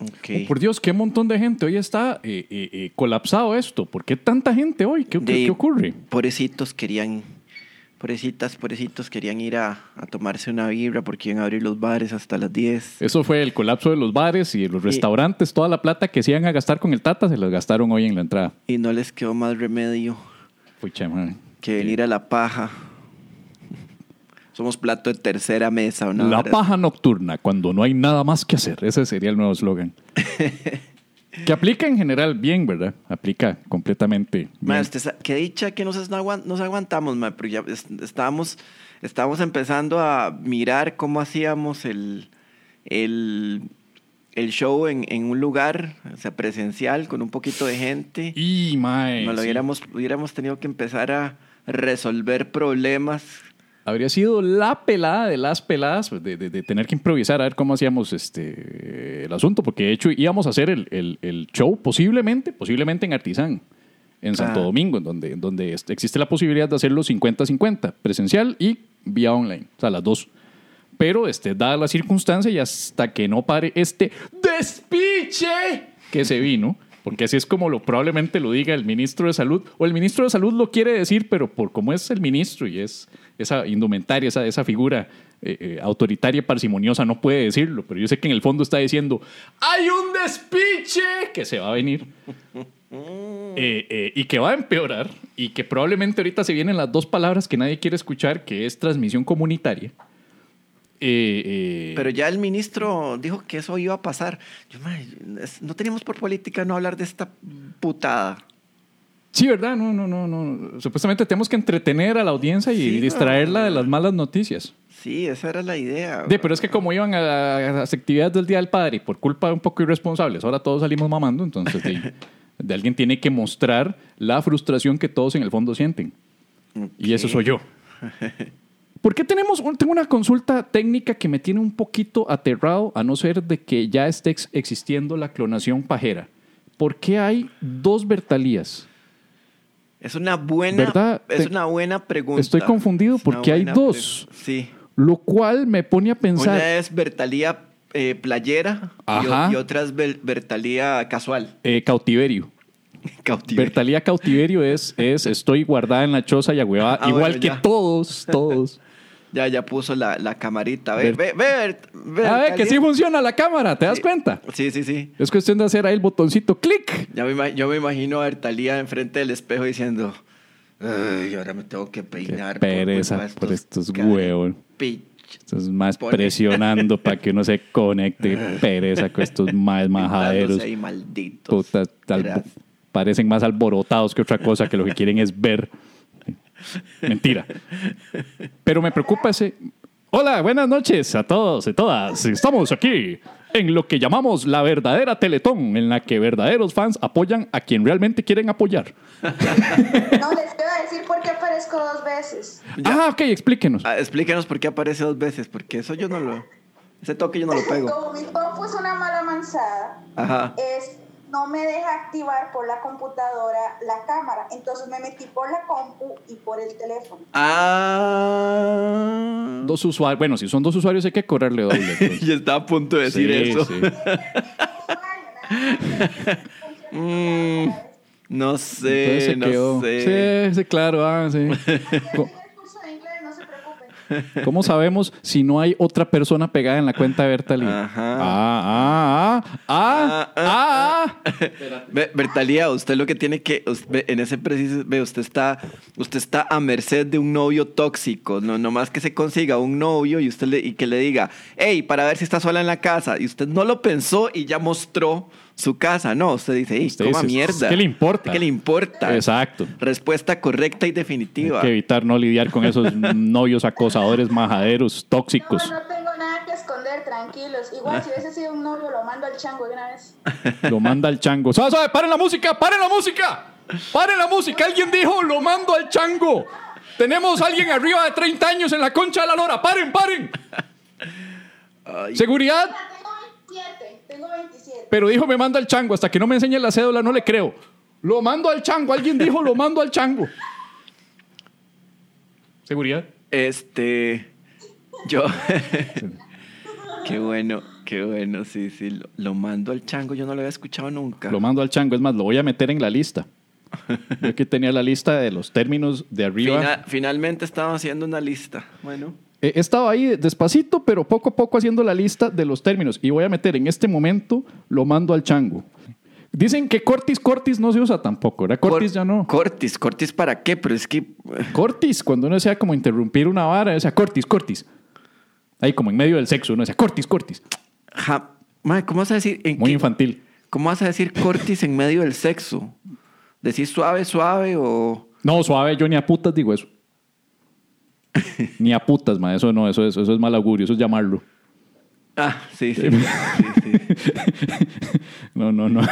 Oh, por Dios, qué montón de gente hoy está eh, eh, eh, colapsado esto. ¿Por qué tanta gente hoy? ¿Qué, qué- De- qué ocurre? Pobrecitos querían, pobrecitas, pobrecitos querían ir a, a tomarse una vibra porque iban a abrir los bares hasta las 10. Eso fue el colapso de los bares y de los restaurantes. Toda la plata que se iban a gastar con el Tata se las gastaron hoy en la entrada. Y no les quedó más remedio Pucha, que venir a la paja. Somos plato de tercera mesa, ¿o no? La paja nocturna, cuando no hay nada más que hacer. Ese sería el nuevo eslogan. que aplica en general bien, ¿verdad? Aplica completamente bien. Ma, usted sa- qué dicha que nos, nos aguantamos, porque ya es- estábamos, estábamos empezando a mirar cómo hacíamos el, el, el show en, en un lugar o sea, presencial con un poquito de gente. Y, mae, No lo sí. hubiéramos, hubiéramos tenido que empezar a resolver problemas. Habría sido la pelada de las peladas pues, de, de- de tener que improvisar a ver cómo hacíamos este el asunto, porque de hecho íbamos a hacer el, el- el show posiblemente, posiblemente en Artizán, en Santo Ah. Domingo, en donde, en donde existe la posibilidad de hacerlo 50-50, presencial y vía online, o sea, las dos. Pero este, dada la circunstancia y hasta que no pare este despiche que se vino, porque así es como lo probablemente lo diga el ministro de Salud, o el ministro de Salud lo quiere decir, pero por como es el ministro y es esa indumentaria, esa, esa figura eh, eh, autoritaria, parsimoniosa, no puede decirlo, pero yo sé que en el fondo está diciendo, hay un despiche que se va a venir. Eh, eh, y que va a empeorar y que probablemente ahorita se vienen las dos palabras que nadie quiere escuchar, que es transmisión comunitaria. Eh, eh, Pero ya el ministro dijo que eso iba a pasar. Yo, ma, es- no teníamos por política no hablar de esta putada. Sí, ¿verdad? No, no, no, no. Supuestamente tenemos que entretener a la audiencia y Sí, distraerla no. de las malas noticias. Sí, esa era la idea. De, pero es que como iban a, las actividades del Día del Padre por culpa de un poco irresponsables, ahora todos salimos mamando, entonces de, de alguien tiene que mostrar la frustración que todos en el fondo sienten. Y eso soy yo. ¿Por qué tenemos un- tengo una consulta técnica que me tiene un poquito aterrado, a no ser de que ya esté ex- existiendo la clonación pajera? ¿Por qué hay dos Bertalías? Es una buena, ¿Verdad? es Te- una buena pregunta. Estoy confundido porque hay dos. Sí. Lo cual me pone a pensar. Una es Bertalía eh, playera Ajá. y, otra es Ber- Bertalía casual. eh, cautiverio. Cautiverio. Bertalía cautiverio es, es estoy guardada en la choza y agüevada, Ah, igual bueno, que todos, todos. Ya, ya puso la, la camarita. Ve, Bert- ve, ve, Bert- A ver, que sí funciona la cámara, ¿te das cuenta? Sí, sí, sí. Es cuestión de hacer ahí el botoncito, clic. Ya me, ima- yo me imagino a Bertalía enfrente del espejo diciendo, Ay, ahora me tengo que peinar. Qué pereza por estos carepichos". huevos. Estos más Pone. presionando para que uno se conecte. Pereza con estos más majaderos. Ahí, malditos. Tal- Verás. parecen más alborotados que otra cosa, que lo que quieren es ver. Mentira. Pero me preocupa ese. Hola, buenas noches a todos y todas. Estamos aquí en lo que llamamos la verdadera Teletón, en la que verdaderos fans apoyan a quien realmente quieren apoyar. No, les quiero decir por qué aparezco dos veces. Ya. Ah, ok, explíquenos. Ah, explíquenos por qué aparece dos veces, porque eso yo no lo... Ese toque yo no lo pego. Como mi es una mala manzada, Ajá. es, no me deja activar por la computadora la cámara. Entonces me metí por la compu y por el teléfono. Ah. Dos usuarios. Bueno, si son dos usuarios hay que cobrarle doble. entonces. y estaba a punto de decir Sí, eso. sí. Mm, no Entonces sé, se no quedó. sé. Sí, sí, claro. ah, sí. Co- En el curso de inglés, no se preocupen. ¿Cómo sabemos si no hay otra persona pegada en la cuenta de Bertalí? Ajá. Ah, ah, ah, ah, ah, ah. Ve, Bertalía, usted lo que tiene que, usted- en ese preciso, ve, usted está, usted está a merced de un novio tóxico, no, nomás que se consiga un novio y usted le, y que le diga, hey, para ver si está sola en la casa, y usted no lo pensó y ya mostró su casa, no, usted dice, Usted coma dice, mierda. ¿qué le importa? ¿Qué le importa? Exacto. Respuesta correcta y Hay definitiva. que evitar no lidiar con esos novios acosadores, majaderos, tóxicos. No, no tengo nada que esconder, tranquilos. Igual si hubiese sido un novio, lo mando al chango de una vez. Lo manda al chango. ¿Sabe, sabe? ¡Paren la música! ¡Paren la música! ¡Paren la música! Alguien dijo, lo mando al chango. Tenemos a alguien arriba de 30 años en la concha de la lora. ¡Paren, paren! Ay, Seguridad. Tengo 27, tengo 27. Pero dijo, me manda al chango. Hasta que no me enseñe la cédula, no le creo. Lo mando al chango. Alguien dijo, lo mando al chango. Seguridad. Este, yo, qué bueno, Qué bueno, sí, sí. Lo, lo mando al chango, yo no lo había escuchado nunca. Lo mando al chango. Es más, lo voy a meter en la lista. Yo aquí tenía la lista de los términos de arriba. Fina- finalmente estaba haciendo una lista. Bueno. He he estado ahí despacito, pero poco a poco haciendo la lista de los términos. Y voy a meter en este momento, lo mando al chango. Dicen que cortis, cortis no se usa tampoco, ¿verdad? Cortis Cor- ya no. Cortis, cortis para qué, pero es que... Cortis, cuando uno desea como interrumpir una vara, decía cortis, cortis. Ahí como en medio del sexo, uno decía cortis, cortis. ja- ¿cómo vas a decir? en Muy qué- infantil. ¿Cómo vas a decir cortis en medio del sexo? ¿Decís suave, suave o...? No, suave, yo ni a putas digo eso. ni a putas, ma, eso no, eso, es- eso es mal augurio, eso es llamarlo. Ah, sí, sí. sí, sí. No, no, no.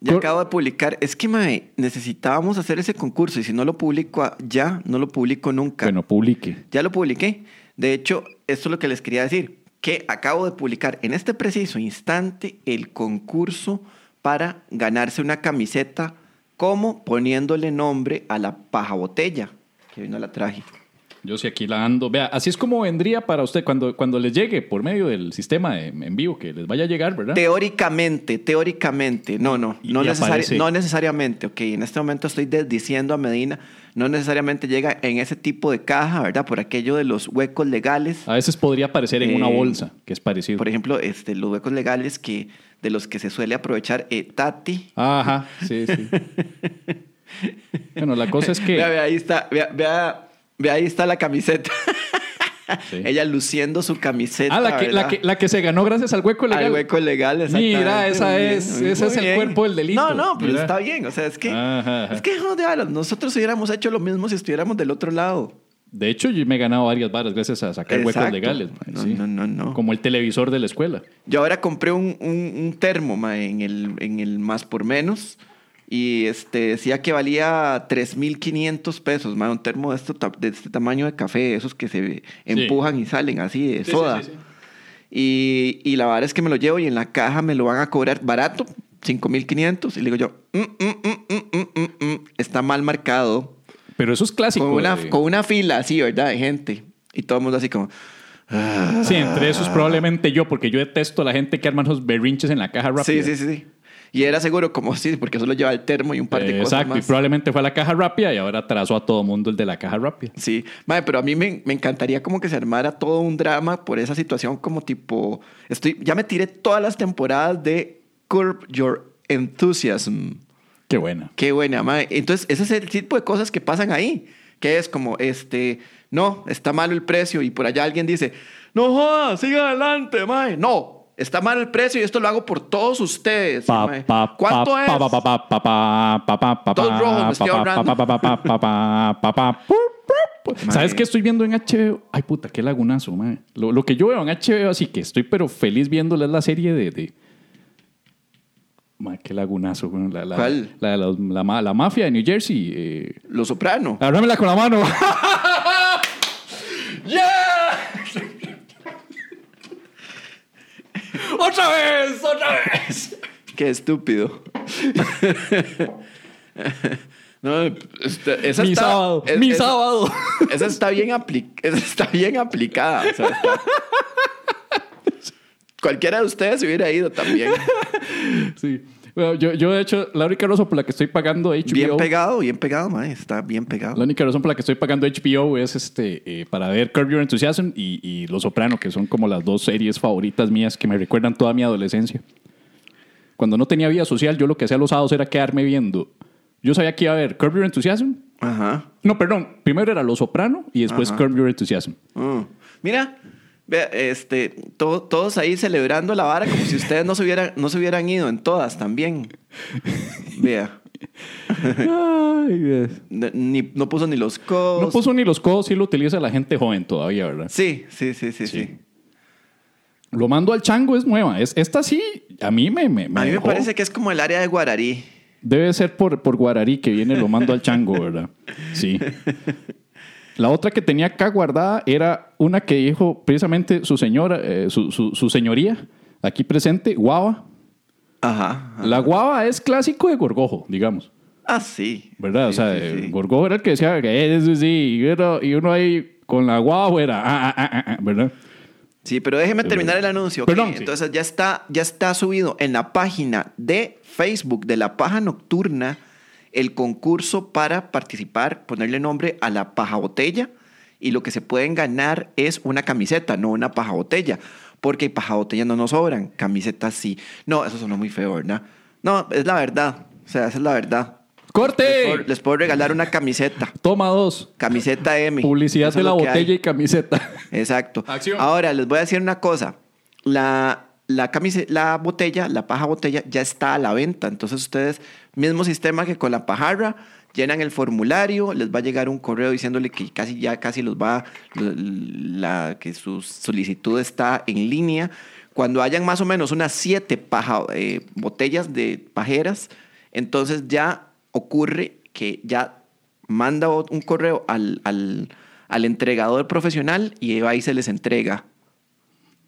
Ya acabo de publicar. Es que, mae, necesitábamos hacer ese concurso y si no lo publico a- ya, no lo publico nunca. Bueno, publique. Ya lo publiqué. De hecho, esto es lo que les quería decir, que acabo de publicar en este preciso instante el concurso para ganarse una camiseta como poniéndole nombre a la paja botella, que hoy no la traje. Yo sí aquí la ando. Vea, así es como vendría para usted cuando, cuando les llegue por medio del sistema de- en vivo, que les vaya a llegar, ¿verdad? Teóricamente, teóricamente, no, no, Y- no, y necesari- aparece. no necesariamente, ok, en este momento estoy desdiciendo a Medina, no necesariamente llega en ese tipo de caja, ¿verdad? Por aquello de los huecos legales. A veces podría aparecer en una Eh, bolsa, que es parecido. Por ejemplo, este, los huecos legales que, de los que se suele aprovechar eh, Tati. Ajá, sí, sí. bueno, la cosa es que... Vea, vea, ahí está, vea, vea, vea, ahí está la camiseta. Sí. Ella luciendo su camiseta. Ah, la que, la, que, la que se ganó gracias al hueco legal. Al hueco legal, exactamente. Mira, esa Muy bien, es- muy ese es el bien. cuerpo del delito. No, no, pero Mira. está bien. O sea, es que, Ajá, ajá. es que joder, nosotros hubiéramos hecho lo mismo si estuviéramos del otro lado. De hecho, yo me he ganado varias varas gracias a sacar huecos Exacto. legales. ma, No, sí. no, no, no. Como el televisor de la escuela. Yo ahora compré un, un, un termo en, el, en el más por menos y este decía que valía 3.500 pesos, ma, un termo de, esto, de este tamaño de café, esos que se empujan y salen así de Sí, soda. sí, sí. Y, y la verdad es que me lo llevo y en la caja me lo van a cobrar barato, 5.500. Y le digo yo, "Mm, mm, mm, mm, mm, mm, mm, está mal marcado. Pero eso es clásico. Con una, de- con una fila así, ¿verdad? De gente. Y todo el mundo así como... "Ah". Sí, entre esos probablemente yo, porque yo detesto a la gente que arma esos berrinches en la caja rápida. Sí, sí, sí, sí. Y era seguro como sí, porque solo lleva el termo y un par de Eh, cosas Exacto, y probablemente fue a la caja rápida y ahora atrasó a todo mundo el de la caja rápida. Sí, Mae, pero a mí me, me encantaría como que se armara todo un drama por esa situación como tipo... Estoy, ya me tiré todas las temporadas de Curb Your Enthusiasm. Qué buena. Qué buena, mae. Entonces, ese es el tipo de cosas que pasan ahí. Que es como, este, no, está malo el precio. Y por allá alguien dice, no jodas, siga adelante, mae. No, Está mal el precio y esto lo hago por todos ustedes. Pa, pa, ¿Cuánto es? Todos rojos, me estoy ¿Sabes qué estoy viendo en HBO? Ay, puta, qué lagunazo, mae. Lo, que yo veo en HBO, así que estoy pero feliz viéndola, es la serie de... de... Qué lagunazo. La, la, ¿Cuál? La, la, la, mafia de New Jersey. Eh... Los Soprano. Háblamela con la mano. ¡Otra vez! ¡Otra vez! Qué estúpido. no, este- esa Mi está- sábado. es- mi esa- sábado. Esa está bien, apli- esa está bien aplicada. o sea, está- Cualquiera de ustedes se hubiera ido también. Sí. Bueno, yo, yo, de hecho, la única razón por la que estoy pagando HBO. Bien pegado, bien pegado, mae. Está bien pegado. La única razón por la que estoy pagando HBO es este eh, para ver Curb Your Enthusiasm y, y Los Soprano, que son como las dos series favoritas mías que me recuerdan toda mi adolescencia. Cuando no tenía vida social, yo lo que hacía los sábados era quedarme viendo. Yo sabía que iba a ver Curb Your Enthusiasm. Ajá. No, perdón. Primero era Los Soprano y después Ajá. Curb Your Enthusiasm. Mm. Mira, este, to- todos ahí celebrando la vara como si ustedes no se hubieran, no se hubieran ido en todas también. Vea. Ay, Ni, no puso ni los codos. No puso ni los codos, sí lo utiliza la gente joven todavía, ¿verdad? Sí, sí, sí, sí, sí. Sí. Lo mando al chango, es nueva. Es, esta sí, a mí me, me, A mí me parece que es como el área de Guararí. Debe ser por, por Guararí que viene lo mando al chango, ¿verdad? Sí. La otra que tenía acá guardada era una que dijo precisamente su señora, eh, su, su- su señoría, aquí presente, guava. Ajá. ajá. La guava es clásico de Gorgojo, digamos. Ah, sí. ¿Verdad? o sea, sí, eh, sí. Gorgojo era el que decía que eso sí, y uno, y uno ahí con la guava era, ah, ah, ah, ah, ah, ¿verdad? Sí, pero déjeme terminar el anuncio. ¿ok? Perdón, sí. Entonces ya está, ya está subido en la página de Facebook de la Paja Nocturna el concurso para participar, ponerle nombre a la paja botella y lo que se pueden ganar es una camiseta, no una paja botella, porque paja botella no nos sobran, camisetas sí. No, eso sonó muy feo, ¿verdad? No, es la verdad, o sea, esa es la verdad. Les puedo, ¡Corte! les puedo regalar una camiseta, Toma dos. camiseta M. Publicidad Eso de es la hay. botella y camiseta. Exacto. Acción. Ahora, les voy a decir una cosa. La, la, camise- la botella, la paja botella, ya está a la venta. Entonces, ustedes, mismo sistema que con la pajarra, llenan el formulario, les va a llegar un correo diciéndole que casi ya casi los va, la, que su solicitud está en línea. Cuando hayan más o menos unas siete eh, botellas de pajeras, entonces ya ocurre que ya manda un correo al, al, al entregador profesional y ahí se les entrega.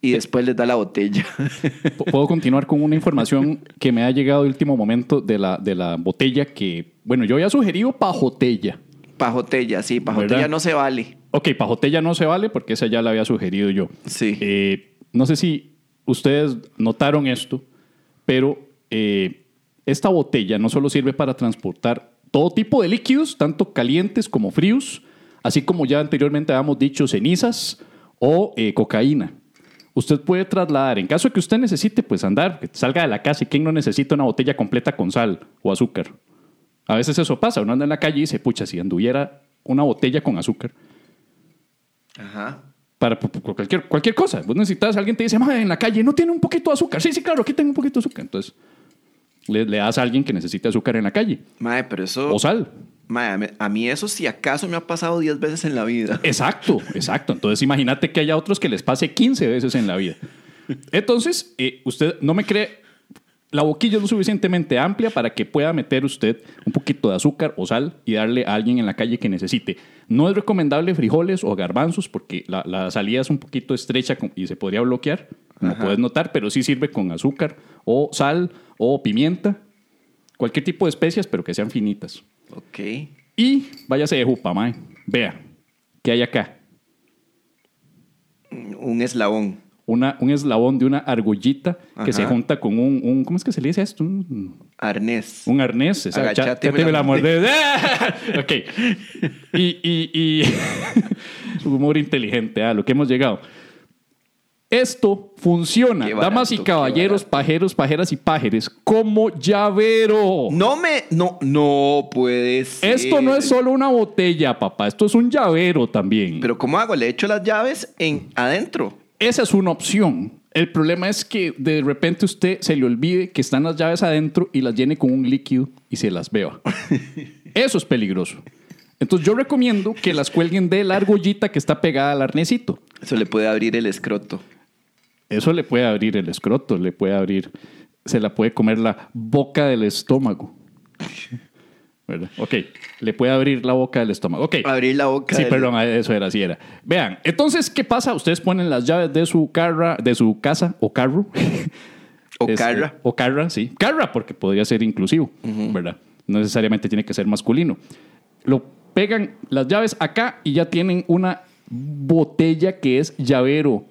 Y después les da la botella. Puedo continuar con una información que me ha llegado de último momento de la, de la botella que, bueno, yo había sugerido pajotella. Pajotella, sí, pajotella ¿Verdad? no se vale. Ok, pajotella no se vale porque esa ya la había sugerido yo. Sí. Eh, no sé si ustedes notaron esto, pero eh, esta botella no solo sirve para transportar todo tipo de líquidos, tanto calientes como fríos, así como ya anteriormente habíamos dicho cenizas o eh, cocaína. Usted puede trasladar, en caso de que usted necesite, pues andar, que salga de la casa y quien no necesita una botella completa con sal o azúcar. A veces eso pasa, uno anda en la calle y dice, pucha, si anduviera una botella con azúcar, Ajá. para cualquier, cualquier cosa. Vos necesitas, alguien te dice, "Mae, en la calle no tiene un poquito de azúcar. Sí, sí, claro, aquí tengo un poquito de azúcar. Entonces, le, le das a alguien que necesite azúcar en la calle. Mae, pero eso. O sal. Mae, a mí- eso, si acaso, me ha pasado 10 veces en la vida. Exacto, exacto. Entonces, imagínate que haya otros que les pase 15 veces en la vida. Entonces, eh, usted no me cree, la boquilla es lo suficientemente amplia para que pueda meter usted un poquito de azúcar o sal y darle a alguien en la calle que necesite. No es recomendable frijoles o garbanzos porque la, la salida es un poquito estrecha y se podría bloquear, como Ajá. puedes notar, pero sí sirve con azúcar o sal o pimienta, cualquier tipo de especias, pero que sean finitas. Ok. Y váyase de jupa, mae. Vea, ¿qué hay acá? Un eslabón. Una, un eslabón de una argollita que se junta con un, un- ¿Cómo es que se le dice esto? Un, Arnés. un arnés. Agachate, ya me te la ok. Y, y, y humor inteligente, a lo que hemos llegado. Esto funciona, barato, damas y caballeros, pajeros, pajeras y pajeres, como llavero. No me. No, no puede ser. Esto no es solo una botella, papá. Esto es un llavero también. Pero ¿cómo hago? Le echo las llaves en adentro. Esa es una opción. El problema es que de repente usted se le olvide que están las llaves adentro y las llene con un líquido y se las beba. Eso es peligroso. Entonces yo recomiendo que las cuelguen de la argollita que está pegada al arnecito. Eso le puede abrir el escroto. Eso le puede abrir el escroto, le puede abrir, se la puede comer la boca del estómago. ¿Verdad? Ok, le puede abrir la boca del estómago. Ok. Abrir la boca. Sí, del- perdón, eso era, así era. Vean, entonces, ¿qué pasa? Ustedes ponen las llaves de su carra, de su casa o carro. O Este, carra. O carra, sí. Carra, porque podría ser inclusivo, ¿verdad? No necesariamente tiene que ser masculino. Lo pegan las llaves acá y ya tienen una botella que es llavero.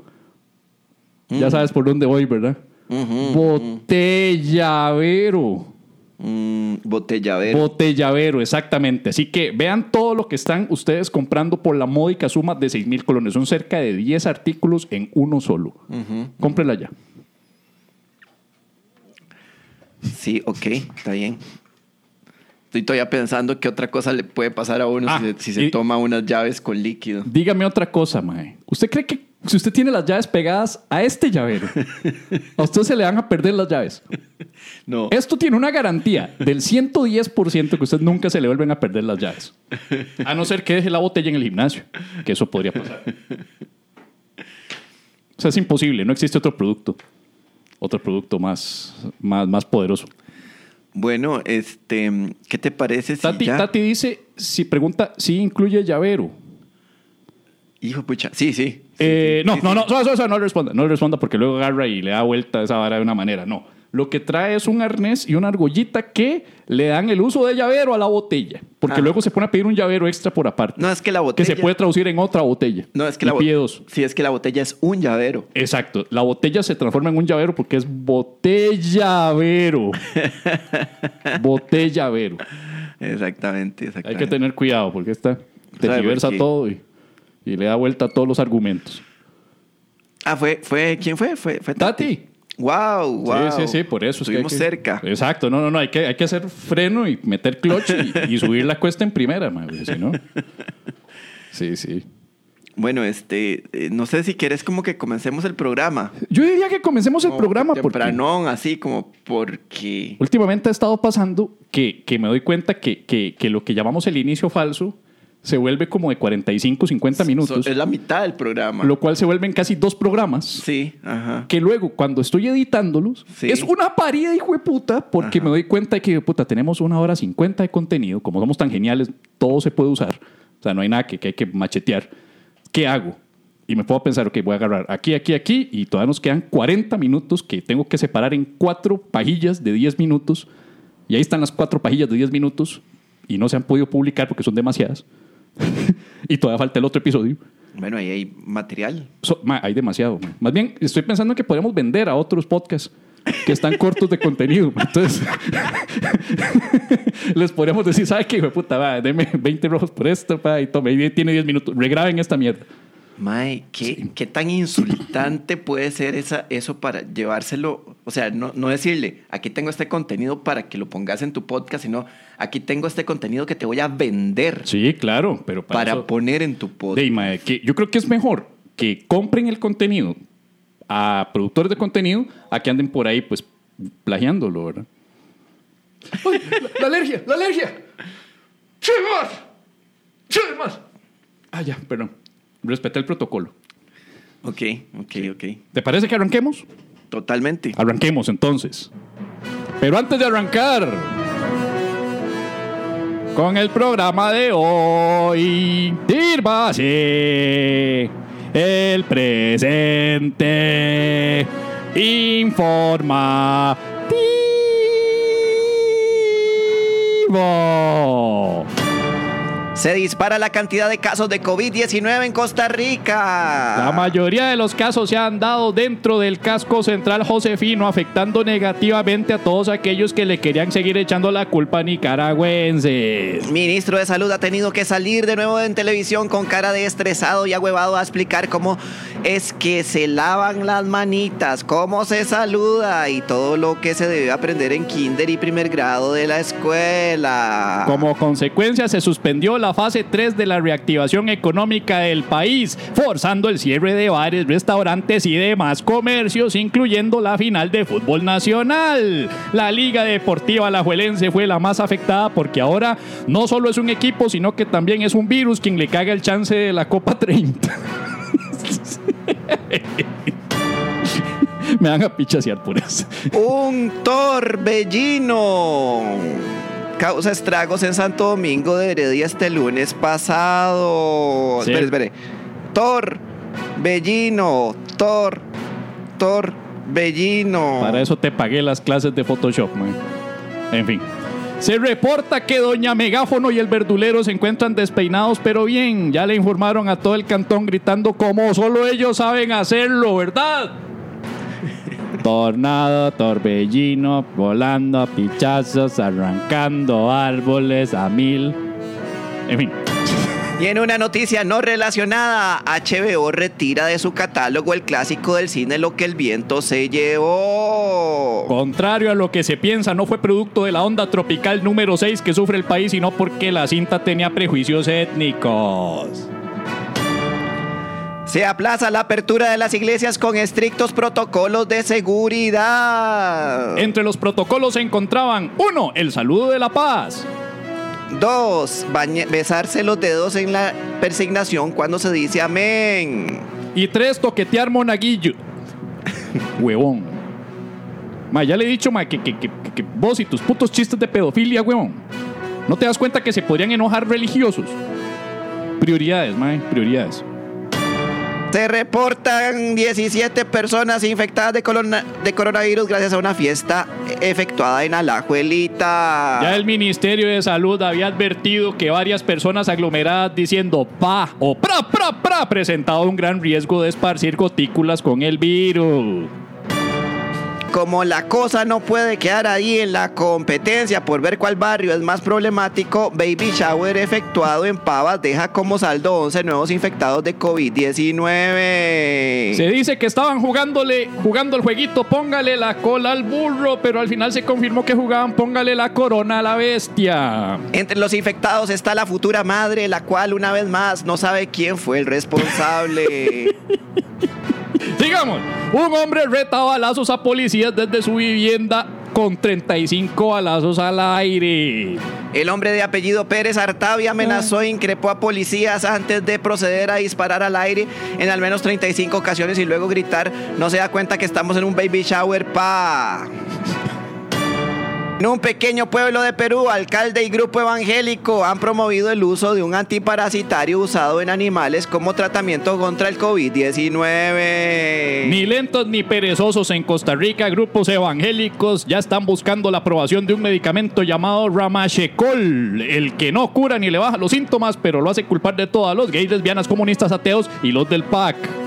Ya sabes por dónde voy, ¿verdad? Botellavero. Mm, botellavero. Botellavero, exactamente. Así que vean todo lo que están ustedes comprando por la módica suma de 6 mil colones. Son cerca de 10 artículos en uno solo. Cómprela ya. Sí, ok, está bien. Estoy todavía pensando qué otra cosa le puede pasar a uno Ah, si, se, si se toma unas llaves con líquido. Dígame otra cosa, Mae. ¿Usted cree que si usted tiene las llaves pegadas a este llavero, a usted se le van a perder las llaves? No. Esto tiene una garantía del 110% que usted nunca se le vuelven a perder las llaves. A no ser que deje la botella en el gimnasio, que eso podría pasar. O sea, es imposible, no existe otro producto. Otro producto más, más, más poderoso. Bueno, este, ¿qué te parece si Tati, ya? Tati dice, si pregunta, si incluye llavero. Hijo pucha. Sí, sí. Eh, no, no, no, suave, no le responda. No le responda porque luego agarra y le da vuelta a esa vara de una manera. No. lo que trae es un arnés y una argollita que le dan el uso de llavero a la botella. Porque Ajá. luego se pone a pedir un llavero extra por aparte. No, es que la que botella... se puede traducir en otra botella. No, es que Y la botella... Sí, es que la botella es un llavero. Exacto. La botella se transforma en un llavero porque es botellavero. botellavero. Exactamente, exactamente. Hay que tener cuidado porque esta tergiversa por qué? todo y, y le da vuelta a todos los argumentos. Ah, fue, fue, ¿quién fue? Fue, fue Tati. Wow, wow. Sí, sí, sí, por eso. es que hay Estuvimos que- cerca. Exacto, no, no, no, hay que, hay que hacer freno y meter clutch y, y subir la cuesta en primera, porque si no. Sí, sí. Bueno, este, eh, no sé si quieres como que comencemos el programa. Yo diría que comencemos el Como programa porque Tempranón, así como porque... últimamente ha estado pasando que, que me doy cuenta que, que, que lo que llamamos el inicio falso se vuelve como de 45, 50 minutos, So- es la mitad del programa. lo cual se vuelven casi dos programas. Sí, ajá. que luego cuando estoy editándolos Sí. es una parida hijo de puta porque me doy cuenta de que hijo de puta tenemos una hora 50 de contenido como somos tan geniales todo se puede usar o sea no hay nada que, que hay que machetear ¿qué hago? y me puedo pensar ok voy a agarrar aquí aquí aquí y todavía nos quedan 40 minutos que tengo que separar en cuatro pajillas de 10 minutos y ahí están las cuatro pajillas de 10 minutos y no se han podido publicar porque son demasiadas y todavía falta el otro episodio Bueno, ahí hay material. So- ma, hay demasiado. ma. Más bien, estoy pensando que podríamos vender a otros podcasts que están cortos de contenido. Entonces, les podríamos decir, ¿sabe qué? hijo de puta, va, deme 20 rojos por esto, pa, y tome, y tiene 10 minutos. Regraben esta mierda. Mae, ¿qué, qué tan insultante puede ser esa, eso para llevárselo? O sea, no, no decirle, aquí tengo este contenido para que lo pongas en tu podcast, sino aquí tengo este contenido que te voy a vender Sí, claro, pero para, para eso- poner en tu podcast. de, ma, que yo creo que es mejor que compren el contenido a productores de contenido a que anden por ahí, pues, plagiándolo, ¿verdad? ¡Ay, la, la alergia! ¡La alergia! ¡Sí, más! ¡Sí, más! Ah, ya, perdón. Respeté el protocolo. Ok, ok, ok. ¿Te parece que arranquemos? Totalmente. Arranquemos entonces. Pero antes de arrancar con el programa de hoy, sírvase el presente informativo. Se dispara la cantidad de casos de COVID-19 en Costa Rica. La mayoría de los casos se han dado dentro del casco central josefino, afectando negativamente a todos aquellos que le querían seguir echando la culpa a nicaragüenses. Ministro de Salud ha tenido que salir de nuevo en televisión con cara de estresado y ahuevado a explicar cómo es que se lavan las manitas, cómo se saluda y todo lo que se debe aprender en kinder y primer grado de la escuela. Como consecuencia, se suspendió la fase 3 de la reactivación económica del país, forzando el cierre de bares, restaurantes y demás comercios, incluyendo la final de fútbol nacional. La Liga Deportiva Alajuelense fue la más afectada porque ahora no solo es un equipo, sino que también es un virus quien le caga el chance de la Copa 30. Me van a pichasear por eso. Un torbellino causa estragos en Santo Domingo de Heredia este lunes pasado. Sí. Espere, espere. Torbellino, Tor, Torbellino. Para eso te pagué las clases de Photoshop, man. En fin. Se reporta que Doña Megáfono y el verdulero se encuentran despeinados, pero bien, ya le informaron a todo el cantón gritando como solo ellos saben hacerlo, ¿verdad? Tornado, torbellino, volando a pichazos, arrancando árboles a mil. En fin. Y en una noticia no relacionada, HBO retira de su catálogo el clásico del cine Lo que el viento se llevó. Contrario a lo que se piensa, no fue producto de la onda tropical número 6 que sufre el país, sino porque la cinta tenía prejuicios étnicos. Se aplaza la apertura de las iglesias con estrictos protocolos de seguridad. Entre los protocolos se encontraban, uno, el saludo de la paz. Dos, bañe- besarse los dedos en la persignación cuando se dice amén. Y tres, toquetear monaguillo. huevón. Ma, ya le he dicho, ma, que, que- que- que vos y tus putos chistes de pedofilia, huevón. ¿No te das cuenta que se podrían enojar religiosos? Prioridades, ma, prioridades. Se reportan 17 personas infectadas de, corona- de coronavirus gracias a una fiesta efectuada en Alajuelita. Ya el Ministerio de Salud había advertido que varias personas aglomeradas diciendo pa o pra pra pra presentado un gran riesgo de esparcir gotículas con el virus. Como la cosa no puede quedar ahí en la competencia por ver cuál barrio es más problemático, Baby Shower efectuado en Pavas deja como saldo 11 nuevos infectados de COVID-19. Se dice que estaban jugándole, jugando el jueguito, póngale la cola al burro, pero al final se confirmó que jugaban póngale la corona a la bestia. Entre los infectados está la futura madre, la cual una vez más no sabe quién fue el responsable. Sigamos. Un hombre reta balazos a policías desde su vivienda con 35 balazos al aire. El hombre de apellido Pérez Artavia amenazó e increpó a policías antes de proceder a disparar al aire en al menos 35 ocasiones y luego gritar, no se da cuenta que estamos en un baby shower, pa. En un pequeño pueblo de Perú, alcalde y grupo evangélico han promovido el uso de un antiparasitario usado en animales como tratamiento contra el COVID-19. Ni lentos ni perezosos en Costa Rica, grupos evangélicos ya están buscando la aprobación de un medicamento llamado Ramachecol, el que no cura ni le baja los síntomas, pero lo hace culpar de todo a los gays, lesbianas, comunistas, ateos y los del PAC.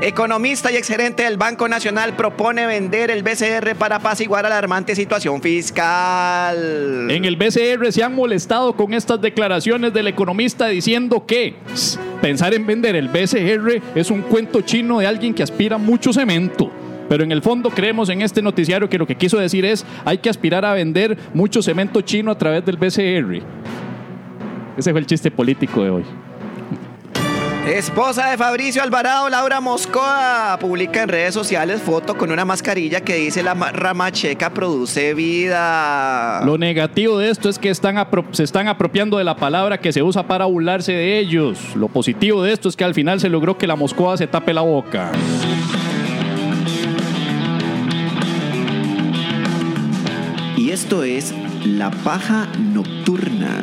Economista y exgerente del Banco Nacional propone vender el BCR para apaciguar alarmante situación fiscal. En el BCR se han molestado con estas declaraciones del economista diciendo que "Ss, pensar en vender el BCR es un cuento chino de alguien que aspira mucho cemento. Pero en el fondo creemos en este noticiario que lo que quiso decir es hay que aspirar a vender mucho cemento chino a través del BCR. Ese fue el chiste político de hoy. Esposa de Fabricio Alvarado, Laura Moscoa, publica en redes sociales foto con una mascarilla que dice la ma- ramacheca produce vida. Lo negativo de esto es que están se están apropiando de la palabra que se usa para burlarse de ellos. Lo positivo de esto es que al final se logró que la Moscoa se tape la boca. Y esto es La Paja Nocturna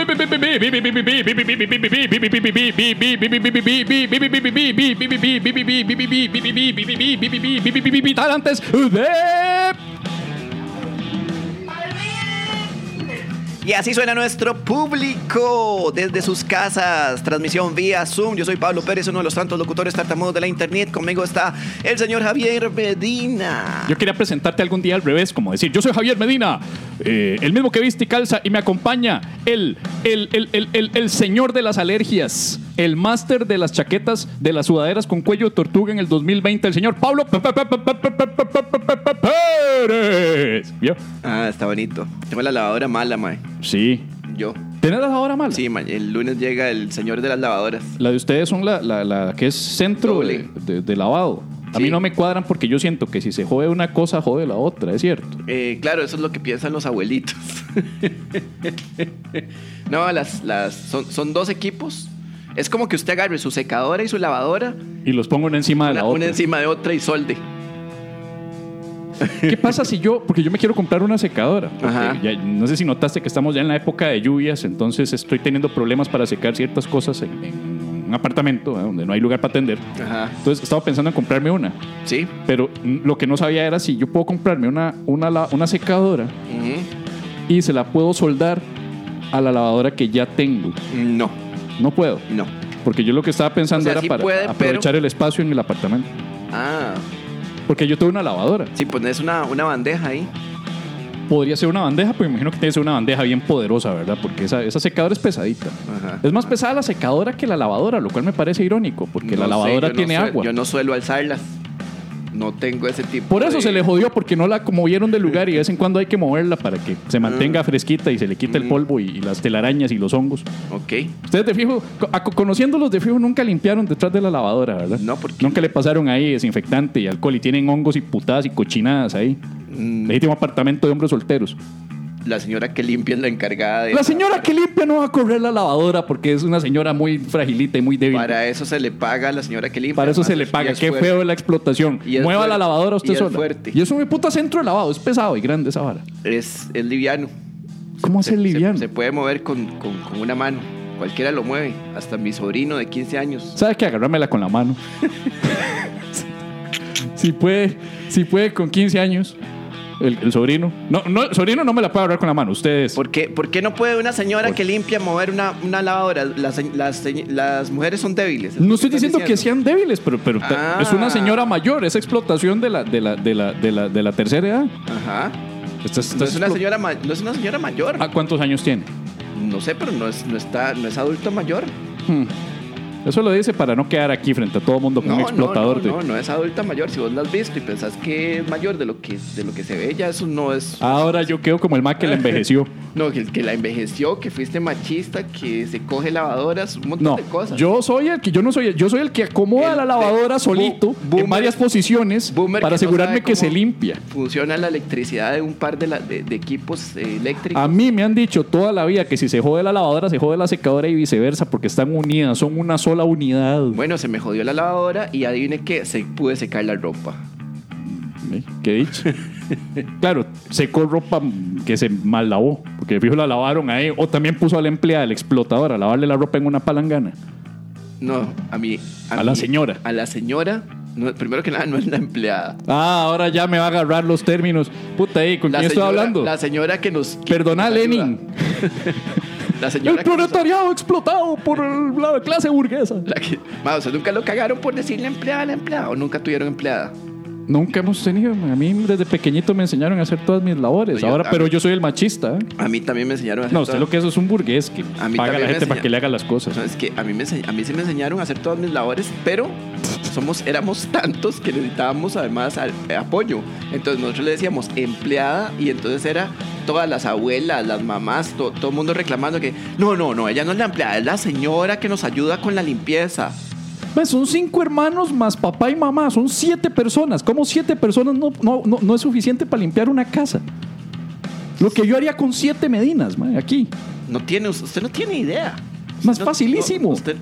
Tarantes de Y así suena nuestro público desde sus casas. Transmisión vía Zoom. Yo soy Pablo Pérez, uno de los tantos locutores tartamudos de la internet. Conmigo está el señor Javier Medina. Yo quería presentarte algún día al revés, como decir, yo soy Javier Medina, eh, el mismo que viste y calza, y me acompaña el, el, el, el, el- el señor de las alergias, el máster de las chaquetas de las sudaderas con cuello de tortuga en el 2020, el señor Pablo Pérez. ¿Vio? Ah, está bonito. Tengo la lavadora mala, mae. Sí. Yo. ¿Tenés la lavadora mala? Sí, ma, el lunes llega el señor de las lavadoras. La de ustedes son la, que es centro de, lavado. A mí no me cuadran porque yo siento que si se jode una cosa, jode la otra, ¿es cierto? Claro, eso es lo que piensan los abuelitos. no, las, son dos equipos es como que usted agarre su secadora y su lavadora, Y los pongo una encima de una, la una otra. encima de otra y solde. ¿Qué pasa si yo, porque yo me quiero comprar una secadora? ya- no sé si notaste que estamos ya en la época de lluvias, entonces estoy teniendo problemas para secar ciertas cosas en, en un apartamento ¿eh? donde no hay lugar para atender. Ajá. Entonces estaba pensando en comprarme una, Sí. pero lo que no sabía era si yo puedo comprarme una, una, una secadora y se la puedo soldar a la lavadora que ya tengo. No, No puedo, no. porque yo lo que estaba pensando O sea, era sí para puede, pero- aprovechar el espacio en el apartamento. Ah, Porque yo tengo una lavadora. sí, pones una, una bandeja ahí. Podría ser una bandeja, pero me imagino que tiene que ser una bandeja bien poderosa, ¿verdad? Porque esa, esa secadora es pesadita. Ajá. Es más pesada la secadora que la lavadora, lo cual me parece irónico, porque No la sé, lavadora yo no tiene agua. Yo no suelo alzarlas. No tengo ese tipo Por eso de- se le jodió, porque no la movieron del lugar y de vez en cuando hay que moverla para que se Ah. mantenga fresquita y se le quite Mm. el polvo y, y las telarañas y los hongos. Ok. Ustedes de fijo, a- conociéndolos de fijo, nunca limpiaron detrás de la lavadora, ¿verdad? No, porque- Nunca le pasaron ahí desinfectante y alcohol y tienen hongos y putadas y cochinadas ahí. Mm. Legítimo apartamento de hombres solteros. La señora que limpia es la encargada de... La señora que limpia no va a correr la lavadora porque es una señora muy fragilita y muy débil. Para eso se le paga a la señora que limpia. Para eso se le paga. es Qué fuerte. feo es la explotación. Y es Mueva la lavadora usted Y es sola. fuerte. Y es un puta centro de lavado. Es pesado y grande esa vara. Es, es liviano. ¿Cómo hacer Se- liviano? Se, se puede mover con, con- con una mano. Cualquiera lo mueve. Hasta mi sobrino de 15 años. ¿Sabes qué? Agarrármela con la mano. si puede, si puede con 15 años, el, el sobrino. No, no, el sobrino no me la puede agarrar con la mano. Ustedes. ¿Por qué, por qué no puede una señora que limpia mover una, una lavadora? Las, las, las mujeres son débiles. No estoy ¿Qué estás diciendo que sean débiles, pero, pero Ah. es una señora mayor. Es explotación de la, de la, de la, de la, de la tercera edad. Ajá. Esta- esta No es, una señora, no es una señora mayor. ¿A cuántos años tiene? No sé, pero no es, no está, no es adulto mayor. Hmm. Eso lo dice para no quedar aquí frente a todo mundo como un explotador. no, de- no, no es adulta mayor. Si vos la has visto y pensás que es mayor de lo que, de lo que se ve, ya eso no es. Ahora yo quedo como el más que la envejeció. No, que, que la envejeció, que fuiste machista, que se coge lavadoras, un montón No, de cosas. yo soy el que yo no soy el, yo soy el que acomoda El la lavadora solito boomer- en varias posiciones para que no asegurarme sabe que se limpia. Funciona la electricidad de un par de, la- de- de equipos eh, eléctricos. A mí me han dicho toda la vida que si se jode la lavadora, se jode la secadora y viceversa, porque están unidas, son una sola unidad. Bueno, se me jodió la lavadora y adivine que se pude secar la ropa. ¿Eh? ¿Qué dicho? claro, secó ropa que se mal lavó, porque fijo la lavaron ahí, o también puso a la empleada, la explotadora, a lavarle la ropa en una palangana. No, a mí. A la señora. A la señora. no, primero que nada, no es la empleada. Ah, ahora ya me va a agarrar los términos. Puta, ahí, ¿con La quién estoy hablando? La señora que nos. Perdona. Lenin. La El señora nos- proletariado explotado por el- la clase burguesa. la que- Ma, ¿ustedes nunca lo cagaron por decirle empleada a la empleada o nunca tuvieron empleada? Nunca hemos tenido. A mí desde pequeñito me enseñaron a hacer todas mis labores. Yo- Ahora, pero mí- yo soy el machista. ¿eh? A mí también me enseñaron a hacer No, usted lo que es es un burgués que A mí paga a la gente para que le haga las cosas. No, es que a mí, me a mí sí me enseñaron a hacer todas mis labores, pero somos, éramos tantos que necesitábamos además al- apoyo. Entonces nosotros le decíamos empleada y entonces era todas las abuelas, las mamás, to- todo el mundo reclamando que no, no, no, ella no es la empleada, es la señora que nos ayuda con la limpieza. Pues son cinco hermanos más papá y mamá. Son siete personas. ¿Cómo siete personas no, no, no, no es suficiente para limpiar una casa? Lo que yo haría con siete medinas, mae, aquí. No tiene, usted no tiene idea. Más No- facilísimo. usted,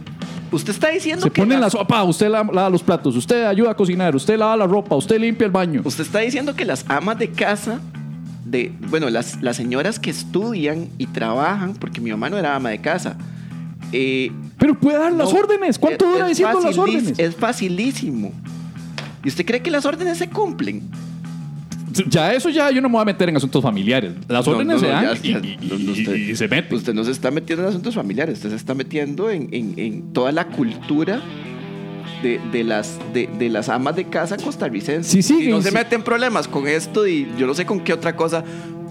usted está diciendo Se que pone la sopa, usted la- lava los platos, usted ayuda a cocinar, usted lava la ropa, usted limpia el baño. Usted está diciendo que las amas de casa, de, bueno, las, las señoras que estudian y trabajan, porque mi mamá no era ama de casa. Eh, Pero puede dar las no, órdenes. ¿Cuánto es- dura es diciendo las órdenes? Es facilísimo. ¿Y usted cree que las órdenes se cumplen? Ya eso ya yo no me voy a meter en asuntos familiares. Las No, órdenes no, se dan ya, y, ya, y- usted- y se mete. Usted no se está metiendo en asuntos familiares, usted se está metiendo en, en- en toda la cultura de, de las, de, de las amas de casa costarricenses. Sí, sí, y no sí. se meten problemas con esto y yo no sé con qué otra cosa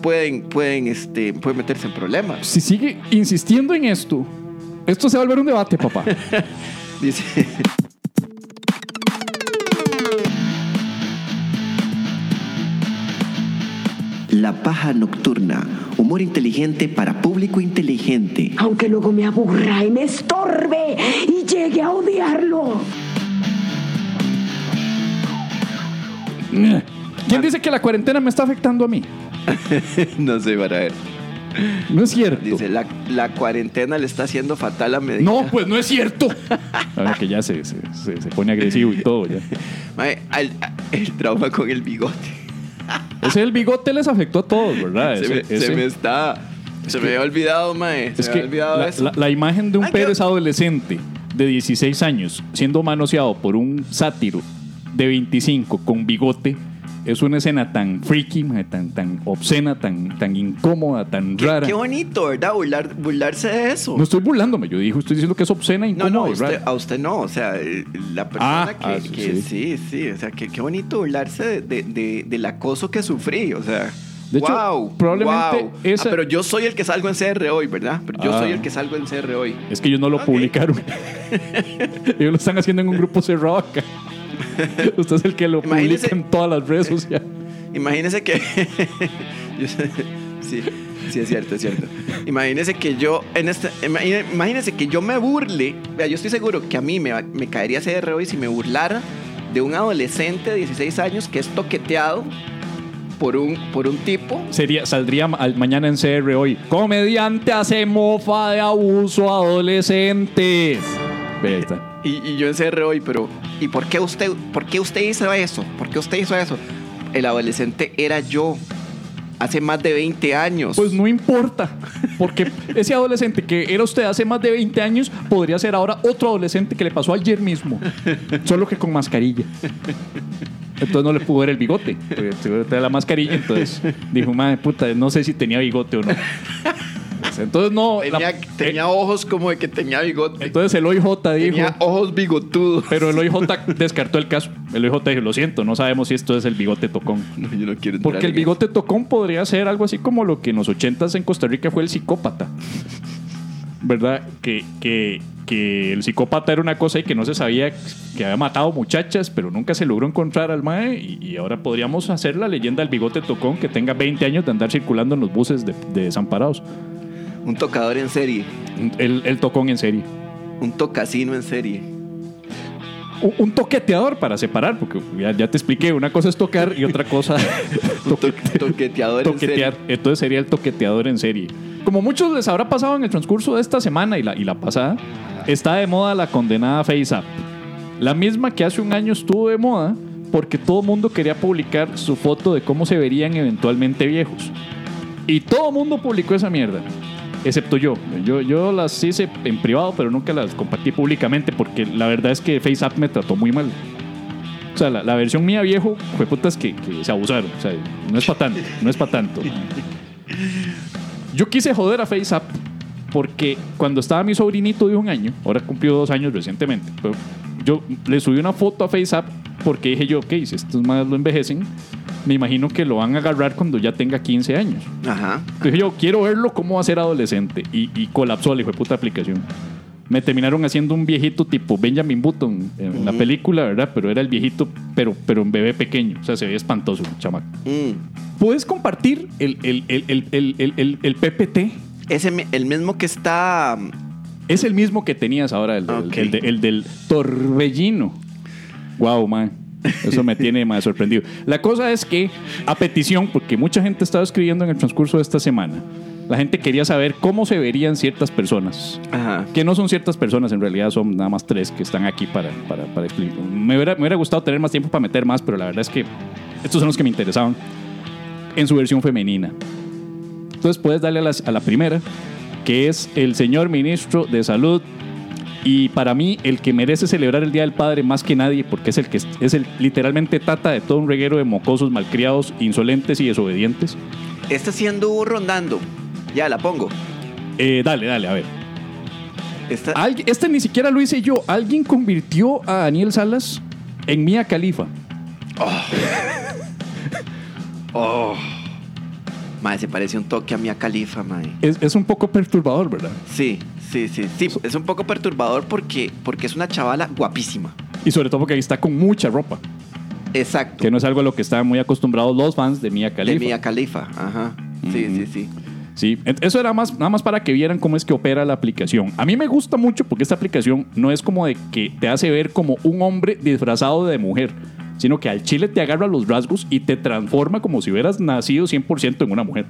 pueden, pueden, este, pueden meterse en problemas. Si sigue insistiendo en esto, esto se va a volver un debate, papá. Dice, La paja nocturna, humor inteligente para público inteligente. aunque luego me aburra y me estorbe y llegue a odiarlo. ¿Quién dice que la cuarentena me está afectando a mí? no sé, para ver. No es cierto. Dice, la, la cuarentena le está haciendo fatal a medida. No, pues no es cierto. A ver, que ya se, se, se- se pone agresivo y todo. Ya. Mae, al- el trauma con el bigote. Ese el bigote les afectó a todos, ¿verdad? se, Ese- me, ese- se me está. Se me había olvidado, mae. Se Es me que olvidado la, eso. la- la imagen de un Ay, qué- Pérez adolescente de 16 años siendo manoseado por un sátiro de 25 con bigote es una escena tan freaky, tan, tan obscena, tan, tan incómoda, tan Qué- rara. Qué bonito, ¿verdad? Burlar- burlarse de eso. No estoy burlándome, yo digo, estoy diciendo que es obscena, No, incómoda no, y usted, rara. a usted no. O sea, la persona Ah, que, ah, sí, que- sí. sí, O sea, que, qué bonito burlarse de, de- de- del acoso que sufrí. O sea, De hecho, wow. probablemente wow. esa- Ah, pero yo soy el que salgo en CR hoy, ¿verdad? Pero yo Ah. soy el que salgo en CR hoy. Es que ellos no lo publicaron. ellos lo están haciendo en un grupo cerrado acá. Usted es el que lo Imagínese- publica en todas las redes sociales. Imagínese que. yo sé- sí, sí, es cierto, es cierto. Imagínese que yo. En este, imagine- imagínese que yo me burle. Vea, yo estoy seguro que a mí me, me caería CR hoy si me burlara de un adolescente de 16 años que es toqueteado por un, por un tipo. Sería, saldría ma- al- mañana en CR hoy. Comediante hace mofa de abuso a adolescentes. Ve, ahí está. Y, y yo en CR hoy, pero. ¿Y por qué usted, por qué usted hizo eso? ¿Por qué usted hizo eso? El adolescente era yo. Hace más de 20 años. Pues no importa, porque ese adolescente que era usted hace más de 20 años podría ser ahora otro adolescente que le pasó ayer mismo, solo que con mascarilla. Entonces no le pudo ver el bigote, porque la mascarilla, entonces dijo, madre puta, no sé si tenía bigote o no. Entonces no... la- tenía, tenía ojos como de que tenía bigote. entonces el OIJ dijo... tenía ojos bigotudos. Pero el OIJ descartó el caso. El OIJ dijo, lo siento, no sabemos si esto es el bigote tocón. No, yo no quiero Porque el bigote tocón podría ser algo así como lo que en los ochentas en Costa Rica fue el psicópata. ¿Verdad? Que, que, que el psicópata era una cosa y que no se sabía que había matado muchachas, pero nunca se logró encontrar al mae. Y, y ahora podríamos hacer la leyenda del bigote tocón que tenga 20 años de andar circulando en los buses de, de desamparados. Un tocador en serie. El, el tocón en serie. Un tocasino en serie. Un, un toqueteador para separar, porque ya, ya te expliqué, una cosa es tocar y otra cosa toqueteador en serie. Entonces sería el toqueteador en serie. Como muchos les habrá pasado en el transcurso de esta semana y la, y la pasada, está de moda la condenada FaceApp. La misma que hace un año estuvo de moda porque todo mundo quería publicar su foto de cómo se verían eventualmente viejos. Y todo el mundo publicó esa mierda. Excepto yo. yo. Yo las hice en privado, pero nunca las compartí públicamente porque la verdad es que FaceApp me trató muy mal. O sea, la, la versión mía viejo fue putas que, que se abusaron. O sea, no es para tanto, no es para tanto. Yo quise joder a FaceApp porque cuando estaba mi sobrinito de un año, ahora cumplió dos años recientemente, pero yo le subí una foto a FaceApp porque dije yo, ok, si estos más lo envejecen, me imagino que lo van a agarrar cuando ya tenga 15 años. Ajá. Entonces yo quiero verlo cómo va a ser adolescente. Y, y colapsó la hijo de puta aplicación. Me terminaron haciendo un viejito tipo Benjamin Button en la película, ¿verdad? Pero era el viejito, pero, pero en bebé pequeño. O sea, se ve espantoso, chamaco. Mm. ¿Puedes compartir el, el, el, el, PPT? Ese, mi- el mismo que está. Es el mismo que tenías ahora, el, del- Ok. el de- el del torbellino. Wow, man. Eso me tiene más sorprendido. La cosa es que, a petición, porque mucha gente estaba escribiendo en el transcurso de esta semana, la gente quería saber cómo se verían ciertas personas. Ajá. Que no son ciertas personas, en realidad son nada más tres que están aquí para, para, para explicar. Me hubiera, me hubiera gustado tener más tiempo para meter más, pero la verdad es que estos son los que me interesaban en su versión femenina. Entonces puedes darle a, las- a la primera, que es el señor ministro de Salud. Y para mí, el que merece celebrar el Día del Padre más que nadie, porque es el que es, el literalmente tata de todo un reguero de mocosos, malcriados, insolentes y desobedientes. Esta sí anduvo rondando. Ya la pongo. Eh, dale, dale, a ver. Esta, este ni siquiera lo hice yo. Alguien convirtió a Daniel Salas en Mía Califa. oh. Mae, se parece un toque a Mia Califa. Es, es un poco perturbador, ¿verdad? Sí, sí, sí. Sí, es un poco perturbador porque, porque es una chavala guapísima. Y sobre todo porque ahí está con mucha ropa, Exacto. que no es algo a lo que están muy acostumbrados los fans de Mía Califa. De Mia Califa. Ajá. Sí, sí, sí. Sí, eso era más, nada más para que vieran cómo es que opera la aplicación. A mí me gusta mucho porque esta aplicación no es como de que te hace ver como un hombre disfrazado de mujer, sino que al chile te agarra los rasgos y te transforma como si hubieras nacido 100% en una mujer.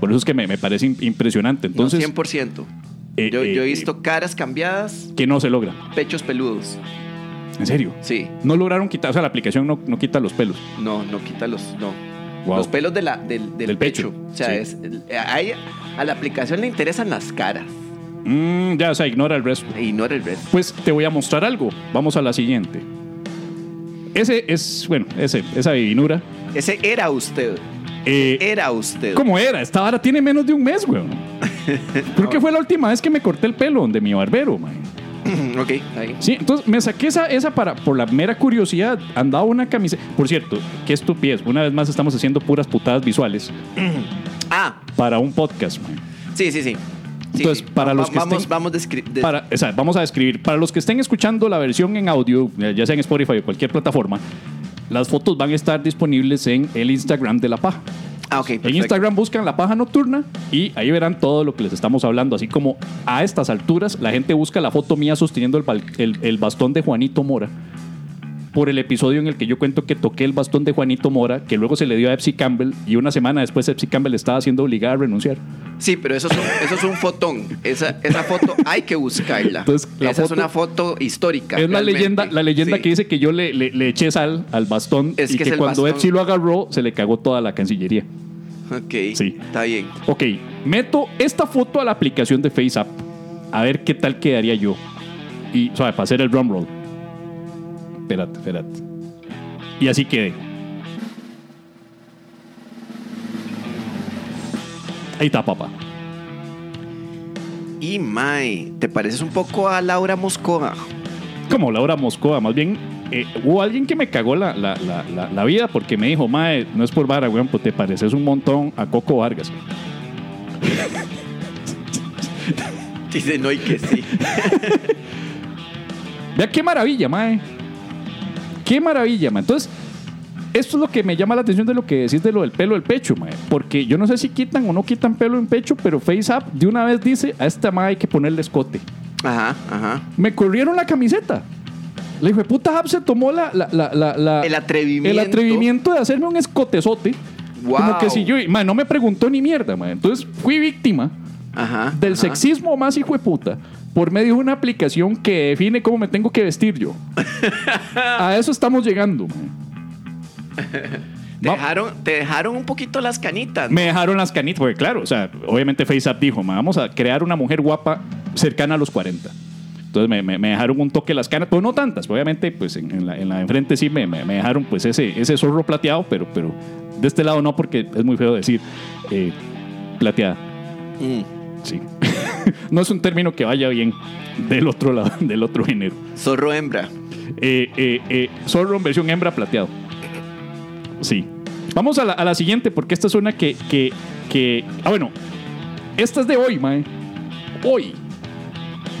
Por eso es que me, me parece im- impresionante. Entonces, Entonces, 100%. Eh, yo, eh, yo he eh, visto caras cambiadas, que no se logra. pechos peludos. En serio. Sí. No lograron quitar, o sea, la aplicación no, no quita los pelos. No, no quita los. No. Wow. Los pelos de la, del, del Del pecho. pecho, O sea, sí. es, a, ella- a la aplicación le interesan las caras. Mm, ya, o sea, ignora el resto. E ignora el resto. Pues te voy a mostrar algo. Vamos a la siguiente. Ese es, bueno, ese, esa divinura. Ese era usted. Eh, Era usted. ¿Cómo era? Esta vara tiene menos de un mes, weón. Creo que fue la última vez que me corté el pelo donde mi barbero, man. ok, ahí. Sí, entonces me saqué esa, esa para, por la mera curiosidad. Andaba una camiseta. Por cierto, qué estupidez. Una vez más estamos haciendo puras putadas visuales Ah, para un podcast, man. sí, sí, sí. Sí, Entonces, sí. para Va- los que vamos, estén- vamos descri- de- Para, o sea, vamos a describir. Para los que estén escuchando la versión en audio, eh, ya sea en Spotify o cualquier plataforma, las fotos van a estar disponibles en el Instagram de La Paja. Ah, ok, En. Instagram buscan La Paja Nocturna y ahí verán todo lo que les estamos hablando. Así como a estas alturas la gente busca la foto mía sosteniendo el, el- el bastón de Juanito Mora. Por el episodio en el que yo cuento que toqué el bastón de Juanito Mora, que luego se le dio a Epsi Campbell y una semana después Epsi Campbell estaba siendo obligada a renunciar. Sí, pero eso es un, eso es un fotón. Esa, esa foto hay que buscarla. Entonces, la esa foto- es una foto histórica. Es la leyenda, la leyenda Sí. que dice que yo le, le- le eché sal al bastón Es y que que, cuando. Epsi lo agarró se le cagó toda la cancillería. Ok, Sí. está bien. Ok, meto esta foto a la aplicación de FaceApp a ver qué tal quedaría yo. Y, suave, para hacer el drum roll. Espérate, espérate. Y así quedé. Ahí está, papá. Y Mai, ¿te pareces un poco a Laura Moscoa? Como Laura Moscoa, más bien eh, hubo alguien que me cagó la, la- la- la- vida porque me dijo, Mae, no es por vara, weón, pues te pareces un montón a Coco Vargas. Dice no y que sí. Vea qué maravilla, mae. Qué maravilla, mae. Entonces, esto es lo que me llama la atención de lo que decís de lo del pelo del pecho, mae. Porque yo no sé si quitan o no quitan pelo en pecho, pero FaceApp de una vez dice, a esta mae hay que ponerle escote. Ajá, ajá. Me corrieron la camiseta. Le dije, puta app se tomó la, la- la- la- la- El atrevimiento. el atrevimiento de hacerme un escotezote. Wow. Como que si yo, no me preguntó ni mierda. Entonces fui víctima Ajá. del ajá. sexismo más hijo de puta por medio de una aplicación que define cómo me tengo que vestir yo. A eso estamos llegando. man. Te dejaron, te dejaron un poquito las canitas. ¿no? Me dejaron las canitas, porque claro, o sea, obviamente FaceApp dijo, "Ma, vamos a crear una mujer guapa cercana a los 40. Entonces me, me- me dejaron un toque las canas, pero no tantas. Obviamente, pues en, en la, en la de enfrente sí me, me- dejaron pues ese, ese zorro plateado, pero, pero de este lado no, porque es muy feo decir eh, plateada. Mm. Sí. no es un término que vaya bien del otro lado, del otro género. Zorro hembra. Eh, eh, zorro en versión hembra plateado. Sí. Vamos a la, a la siguiente, porque esta es una que, que, que- Ah, bueno. Esta es de hoy, mae. Hoy.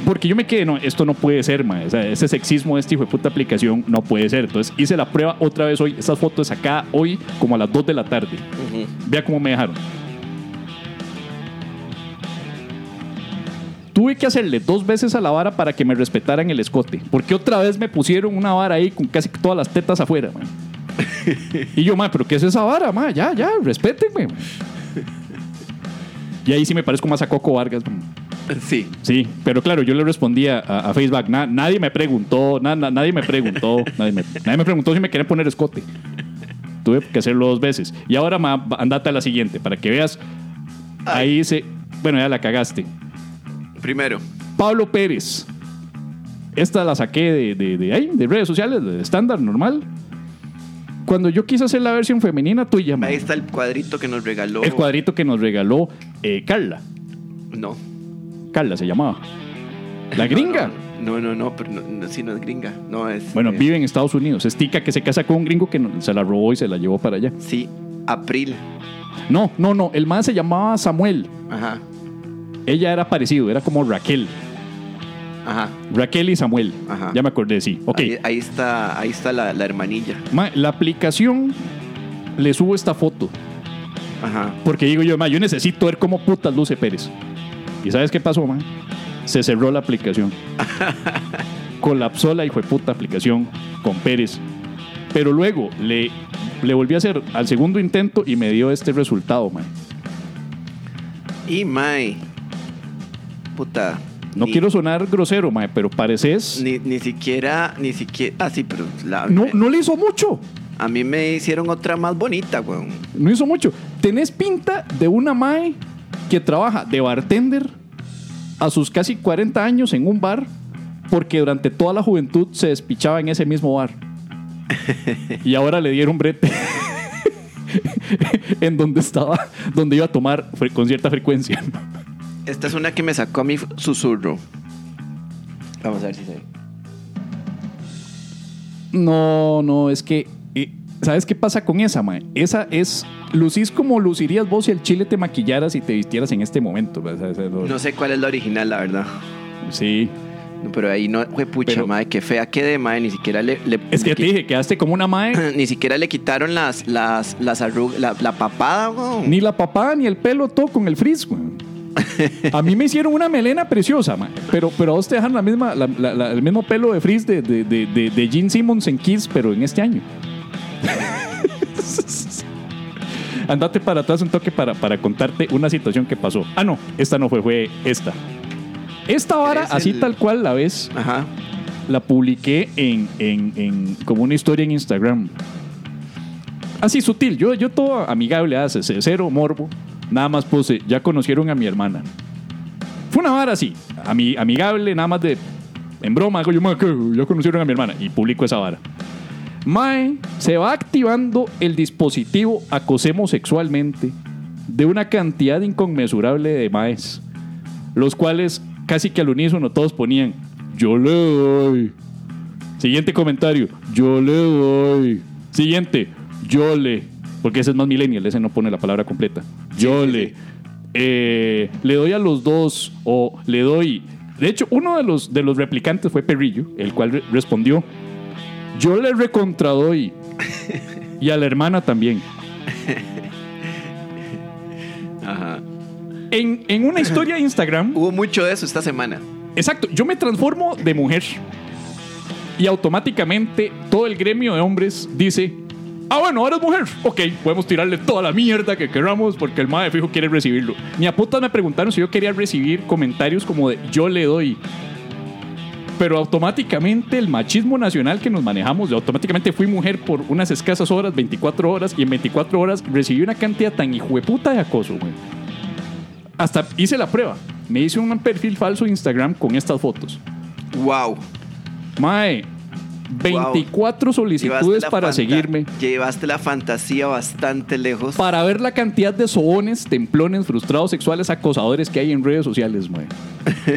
Porque yo me quedé, no, esto no puede ser, mae. O sea, ese sexismo de esta hijo de puta aplicación no puede ser. Entonces hice la prueba otra vez hoy. Esta foto es acá hoy, como a las 2 de la tarde. Vea cómo me dejaron. Tuve que hacerle dos veces a la vara para que me respetaran el escote. Porque otra vez me pusieron una vara ahí con casi todas las tetas afuera, man. Y yo, man, ¿pero qué es esa vara, man? Ya, ya, respétenme. man. Y ahí sí me parezco más a Coco Vargas. man. Sí. Sí, pero claro, yo le respondía a, a Facebook, "Na- nadie me preguntó, na- na- nadie me preguntó, nadie me, nadie me preguntó si me querían poner escote. Tuve que hacerlo dos veces. Y ahora ma, andate a la siguiente, para que veas. Ahí dice, bueno, ya la cagaste. Primero. Pablo Pérez. Esta la saqué de, de, de ahí, de redes sociales, de estándar, normal. Cuando yo quise hacer la versión femenina tuya, Ahí está el cuadrito que nos regaló. el cuadrito que nos regaló eh, Carla. No. Carla se llamaba. La gringa. No, no, no, pero no, no, sí, no es gringa. No es. Bueno, eh, vive en Estados Unidos. Es tica que se casa con un gringo que se la robó y se la llevó para allá. Sí, April. No, no, no. El man se llamaba Samuel. Ajá. Ella era parecido, era como Raquel. Ajá. Raquel y Samuel. Ajá. Ya me acordé, sí. Ok. Ahí, ahí está, ahí está la, la hermanilla. Ma, la aplicación le subo esta foto. Ajá. Porque digo yo, ma, yo necesito ver cómo putas luce Pérez. ¿Y sabes qué pasó, man? Se cerró la aplicación. Colapsó la hijo de puta aplicación con Pérez. Pero luego le, le volví a hacer al segundo intento y me dio este resultado, man. Y Mai. Puta. No ni- quiero sonar grosero, mae, pero pareces. Ni, ni siquiera, ni siquiera. Ah, sí, pero la- No, no le hizo mucho. a mí me hicieron otra más bonita, weón. No hizo mucho. Tenés pinta de una mae que trabaja de bartender a sus casi 40 años en un bar porque durante toda la juventud se despichaba en ese mismo bar. Y ahora le dieron brete en donde estaba, donde iba a tomar con cierta frecuencia. Esta es una que me sacó a mi susurro. Vamos a ver si se ve. No, no, es que eh, ¿Sabes qué pasa con esa, mae? Esa es. Lucís como lucirías vos si el chile te maquillaras y te vistieras en este momento. ¿verdad? O sea, lo- No sé cuál es la original, la verdad. Sí. No, pero ahí no, fue pucha, Pero- madre, qué fea quedé, madre. Ni siquiera le. le- Es que te dije, quedaste como una mae. Ni siquiera le quitaron las, las, las arrugas, la, la papada, weón. Ni la papada ni el pelo, todo con el frizz, güey. A mí me hicieron una melena preciosa, mae. Pero, pero a vos te dejan la misma, la- el mismo pelo de frizz de, de, de, de- de Gene Simmons en Kiss, pero en este año. Andate para atrás un toque para, para contarte una situación que pasó. Ah, no, esta no fue, fue esta. Esta vara, así el- tal cual la ves, Ajá. la publiqué en, en- en- como una historia en Instagram. Así sutil, yo, yo todo amigable, hace cero morbo. Nada más puse, ya conocieron a mi hermana. Fue una vara así, ami- amigable, nada más de. En broma, yo, "Ma, ¿qué? ya conocieron a mi hermana. Y publico esa vara. Mae, se va activando el dispositivo acosemos sexualmente de una cantidad inconmensurable de maes, los cuales casi que al unísono todos ponían, yo le doy. Siguiente comentario, yo le doy. Siguiente, yo le. Porque ese es más millennial, ese no pone la palabra completa. Yo sí, le. sí. Eh, le doy a los dos o le doy. De hecho, uno de los, de los replicantes fue Perrillo, el cual re- respondió: Yo le recontradoy. y a la hermana también. Ajá. En, en una historia de Instagram, Hubo mucho de eso esta semana. Exacto, yo me transformo de mujer y automáticamente todo el gremio de hombres dice, ah bueno, ahora es mujer, ok, podemos tirarle toda la mierda que queramos porque el madre fijo quiere recibirlo. Ni a putas me preguntaron si yo quería recibir comentarios como de yo le doy. Pero automáticamente el machismo nacional que nos manejamos, yo automáticamente fui mujer por unas escasas horas, 24 horas, y en 24 horas recibí una cantidad tan hijueputa de acoso, güey. Hasta hice la prueba. Me hice un perfil falso de Instagram con estas fotos. Wow. Mae, 24 solicitudes Llevaste la para seguirme. Llevaste la fantasía bastante lejos. Para ver la cantidad de sobones, templones, frustrados sexuales, acosadores que hay en redes sociales, mae.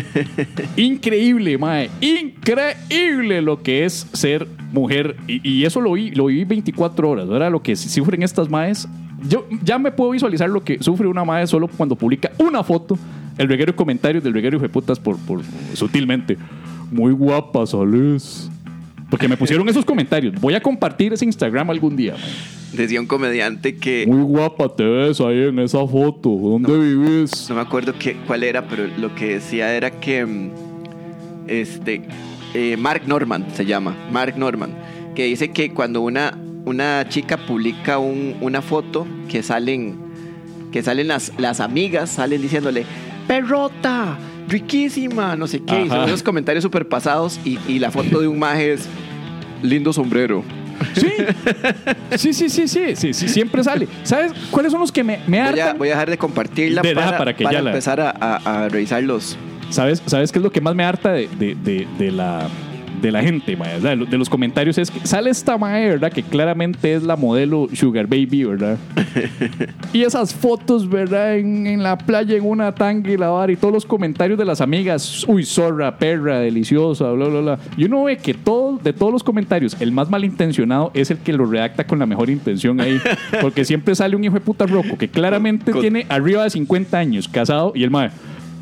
Increíble, mae. Increíble lo que es ser mujer. Y, y eso lo vi, lo viví 24 horas. Ahora lo que sufren estas maes. Yo ya me puedo visualizar lo que sufre una mae solo cuando publica una foto. El reguero de comentarios del reguero de putas por, por sutilmente. Muy guapa, sales. Porque me pusieron esos comentarios. Voy a compartir ese Instagram algún día. Decía un comediante que Muy guapa te ves ahí en esa foto. ¿Dónde vives? no me acuerdo qué, cuál era, pero lo que decía era que mm, este eh, Mark Norman se llama, Mark Norman, que dice que cuando una, una chica publica un- una foto que salen que salen las, las amigas, salen diciéndole, perrota, riquísima, no sé qué, y son esos comentarios super pasados y, y la foto de un maje es lindo sombrero. Sí. Sí, sí, sí, sí, sí, sí, siempre sale. ¿Sabes cuáles son los que me, me Voy a, hartan? voy a dejar de compartirla De- para, para que para ya la- empezar a, a- a revisar los... ¿Sabes, ¿Sabes qué es lo que más me harta de, de- de- de la, de la gente, mae? De lo- de los comentarios? Es que sale esta mae, ¿verdad? Que claramente es la modelo Sugar Baby, ¿verdad? y esas fotos, ¿verdad? En, en la playa, en una tanga y la vara, y todos los comentarios de las amigas, uy, zorra, perra, deliciosa, bla, bla, bla. Y uno ve que todo, de todos los comentarios, el más malintencionado es el que lo redacta con la mejor intención ahí. Porque siempre sale un hijo de puta roco que claramente Con- tiene arriba de 50 años, casado, y el mae,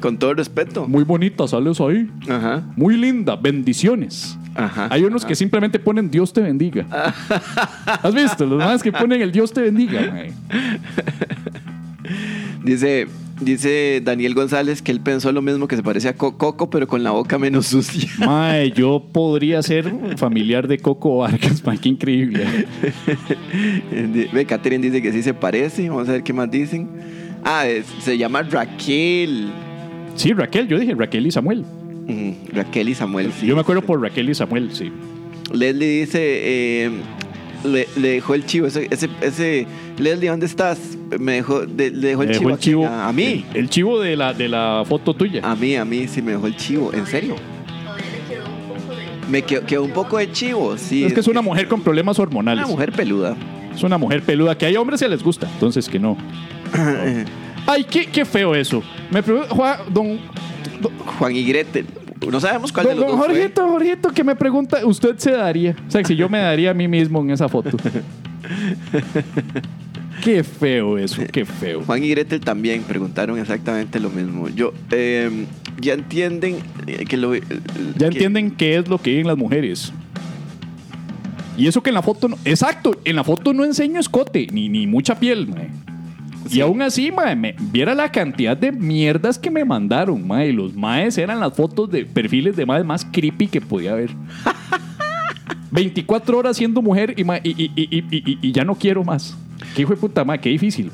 Con todo respeto. muy bonita, sales ahí. Ajá. Muy linda, bendiciones. Ajá. Hay unos que simplemente ponen Dios te bendiga. ¿Has visto? Los más que ponen el Dios te bendiga. Dice, dice Daniel González que él pensó lo mismo que se parece a Co- Coco, pero con la boca menos sucia. Mae, yo podría ser familiar de Coco Vargas, mae, qué increíble. Ve, Catherine dice que sí se parece. Vamos a ver qué más dicen. Ah, es- se llama Raquel. Sí, Raquel, yo dije Raquel y Samuel. Raquel y Samuel, sí. Yo me acuerdo por Raquel y Samuel, sí. Leslie dice, eh, le, le dejó el chivo. Ese, ese, ese- Leslie, ¿dónde estás? Me dejó, de- le dejó el Me chivo. el chivo. A, a mí. El, el chivo de la, de la foto tuya. A mí, a mí sí me dejó el chivo. ¿En serio? Me quedó, quedó un poco de chivo, sí. es que es una mujer con problemas hormonales. Una mujer peluda. Es una mujer peluda que hay hombres que les gusta, entonces que no. Ay, qué, qué feo eso. Me Juan, don, Juan y Gretel. No sabemos cuál de don, los don dos fue. Jorgito, Jorgito, que me pregunta, ¿usted se daría? O sea, si yo me daría a mí mismo en esa foto. Qué feo eso, qué feo. Juan y Gretel también preguntaron exactamente lo mismo. Yo, eh, ya entienden eh, que lo... Ya que- entienden qué es lo que viven las mujeres. Y eso que en la foto no, exacto, en la foto no enseño escote, ni, ni mucha piel, Y aún así, mae, me, viera la cantidad de mierdas que me mandaron, mae. Los maes eran las fotos de perfiles de maes más creepy que podía haber. 24 horas siendo mujer y, mae, y, y- y- ya no quiero más. Qué hijo de puta, mae, qué difícil.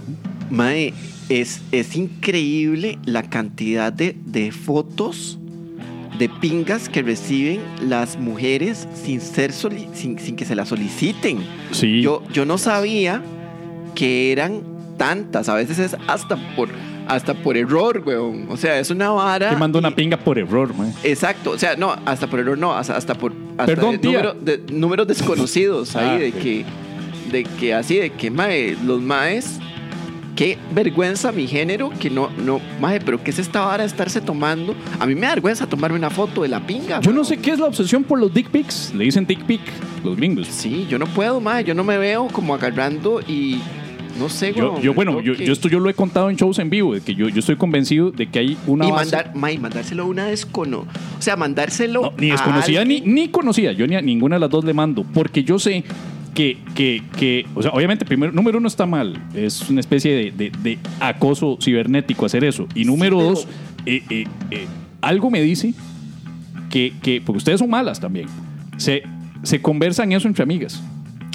Mae, es, es increíble la cantidad de, de fotos de pingas que reciben las mujeres sin, ser soli- sin, sin que se las soliciten. Sí. Yo, yo no sabía que eran tantas. A veces es hasta por, hasta por error, weón. O sea, es una vara. Te mando una pinga por error, mae. Exacto, o sea, no, hasta por error no, hasta, hasta por hasta Perdón, de tía. número- de- números desconocidos ahí Ah, de que de que así de que mae, los maes qué vergüenza mi género que no no mae, pero qué es esta vara de estarse tomando? A mí me da vergüenza tomarme una foto de la pinga. Yo no sé qué es la obsesión por los dick pics. Le dicen dick pic los gringos. Sí, yo no puedo, mae, yo no me veo como agarrando y no sé, Yo, weón, yo, bueno, yo, yo esto yo lo he contado en shows en vivo, de que yo, yo estoy convencido de que hay una y base- mandar, mae, mandárselo a una descono, o sea, mandárselo No, ni a desconocida ni, ni conocida. Yo ni a ninguna de las dos le mando. Porque yo sé que, que, que o sea, obviamente, primero, número uno está mal. Es una especie de, de- de acoso cibernético hacer eso. Y número dos, eh, eh, eh, algo me dice que, que, porque ustedes son malas también, se, se conversan eso entre amigas.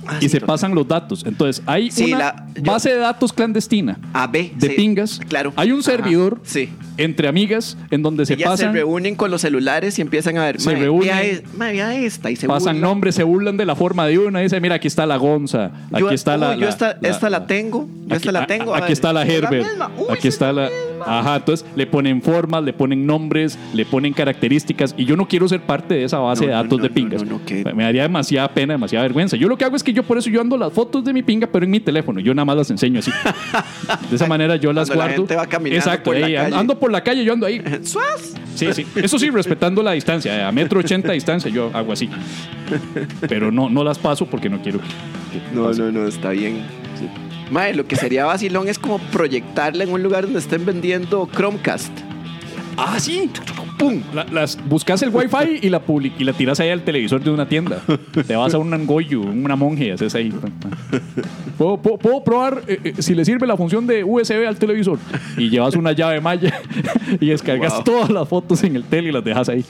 Ah, y sí, se total. pasan los datos. Entonces, hay Sí, una la- yo- base de datos clandestina de sí, pingas. Claro. Hay un Ajá, servidor entre amigas en donde se Ellas pasan. se reúnen con los celulares y empiezan a ver. Se "Mae, reúnen. vea esta y se pasan burlan. nombres, se burlan de la forma de una. Dice, mira, aquí está la Gonza, Yo- aquí está uy, la, yo esta, esta la, tengo. Yo esta la tengo. a- a Aquí está la es Herbert. aquí está es la. Ajá, entonces le ponen formas, le ponen nombres, le ponen características. Y yo no quiero ser parte de esa base No, de datos no, de pingas. que- Me daría demasiada pena, demasiada vergüenza. Yo lo que hago es que yo por eso yo ando las fotos de mi pinga, pero en mi teléfono. Yo nada más las enseño así. De esa manera yo las Cuando la guardo. gente va caminando Exacto, por la ey, calle. ando por la calle, yo ando ahí. ¡Suaz! Sí, sí. Eso sí, respetando la distancia. A metro ochenta de distancia yo hago así. Pero no, no las paso porque no quiero que- que No, no, no, está bien. Mae, lo que sería vacilón es como proyectarla en un lugar donde estén vendiendo Chromecast. Ah, sí. ¡Pum! La- las, buscas el wifi y la, public- y la tiras ahí al televisor de una tienda. Te vas a un angoyo, una monje y haces ahí. ¿Puedo, puedo- puedo probar eh, eh, si le sirve la función de USB al televisor? Y llevas una llave malla y descargas Wow. todas las fotos en el tele y las dejas ahí.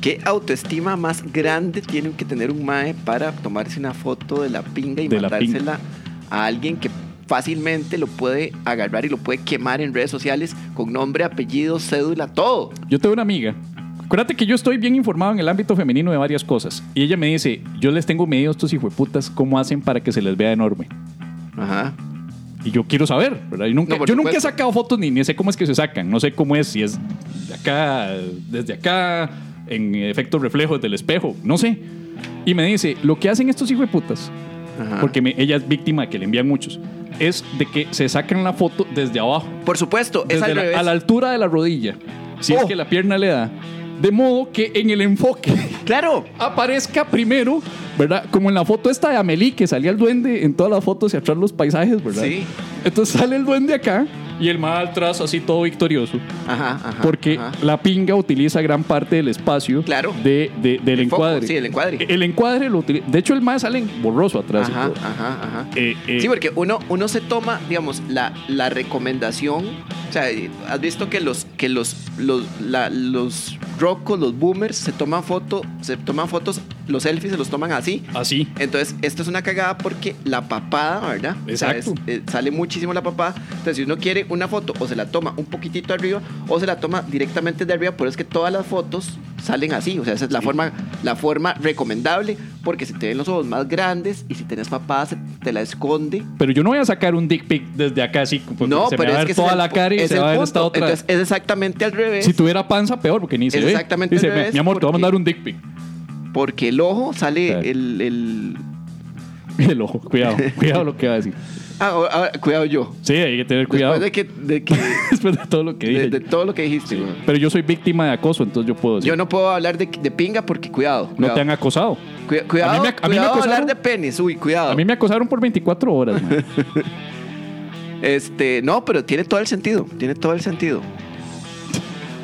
¿Qué autoestima más grande tiene que tener un mae para tomarse una foto de la pinga y De la mandársela a alguien que fácilmente lo puede agarrar y lo puede quemar en redes sociales con nombre, apellido, cédula, todo? Yo tengo una amiga. Acuérdate que yo estoy bien informado en el ámbito femenino de varias cosas. Y ella me dice, yo les tengo medido a estos hijueputas cómo hacen para que se les vea enorme. Ajá. Y yo quiero saber, ¿verdad? Yo nunca, No, yo nunca he sacado fotos ni, ni sé cómo es que se sacan. No sé cómo es, si es de acá, desde acá, en efecto reflejo del espejo. No sé. Y me dice, lo que hacen estos hijueputas, Ajá. porque me- ella es víctima que le envían muchos, es de que se sacan la foto desde abajo. Por supuesto, es Desde al la- revés. a la altura de la rodilla. Si es Oh. que la pierna le da. De modo que en el enfoque Claro. aparezca primero, ¿verdad? Como en la foto esta de Amelie, que salía el duende en todas las fotos y atrás los paisajes, ¿verdad? Sí. Entonces sale el duende acá y el mal atrás así todo victorioso. Ajá, ajá. Porque ajá. la pinga utiliza gran parte del espacio Claro. de, de- del El foco, encuadre. sí, el encuadre. El encuadre lo utiliza. De hecho, el más sale borroso atrás. Ajá, ajá, ajá. Eh, eh, Sí, porque uno, uno se toma, digamos, la, la recomendación. O sea, has visto que los, que los, los, la- los rocos, los boomers, se toman foto, se toman fotos, los selfies se los toman así. Así. Entonces, esto es una cagada porque la papada, ¿verdad? O sea, Exacto. es- eh, sale muchísimo la papada. Entonces, si uno quiere una foto, o se la toma un poquitito arriba, o se la toma directamente de arriba, pero es que todas las fotos salen así. O sea, esa es la, forma, la forma recomendable, porque si te ven los ojos más grandes y si tenés papada, se te la esconde. Pero yo no voy a sacar un dick pic desde acá así. porque No, se pero me va a ver que toda el la cara y se va a ver esta otra. Entonces, es exactamente al revés. si tuviera panza, peor, porque ni se Es ve. exactamente Dice, al revés, mi amor, te voy a mandar un dick pic. Porque el ojo sale Claro. el, el- El ojo, cuidado, cuidado lo que va a decir. Ah, ahora- cuidado yo. Sí, hay que tener cuidado. Después de que, de que Después de todo lo que dije. de, de todo lo que dijiste, Sí. güey. Pero yo soy víctima de acoso, entonces yo puedo decir. Yo no puedo hablar de, de pinga porque cuidado. ¿No te han acosado? Cuida- cuidado, A mí me- a mí me acosaron- hablar de penis. Uy, cuidado. A mí me acosaron por 24 horas, mae. Este, no, pero tiene todo el sentido. Tiene todo el sentido.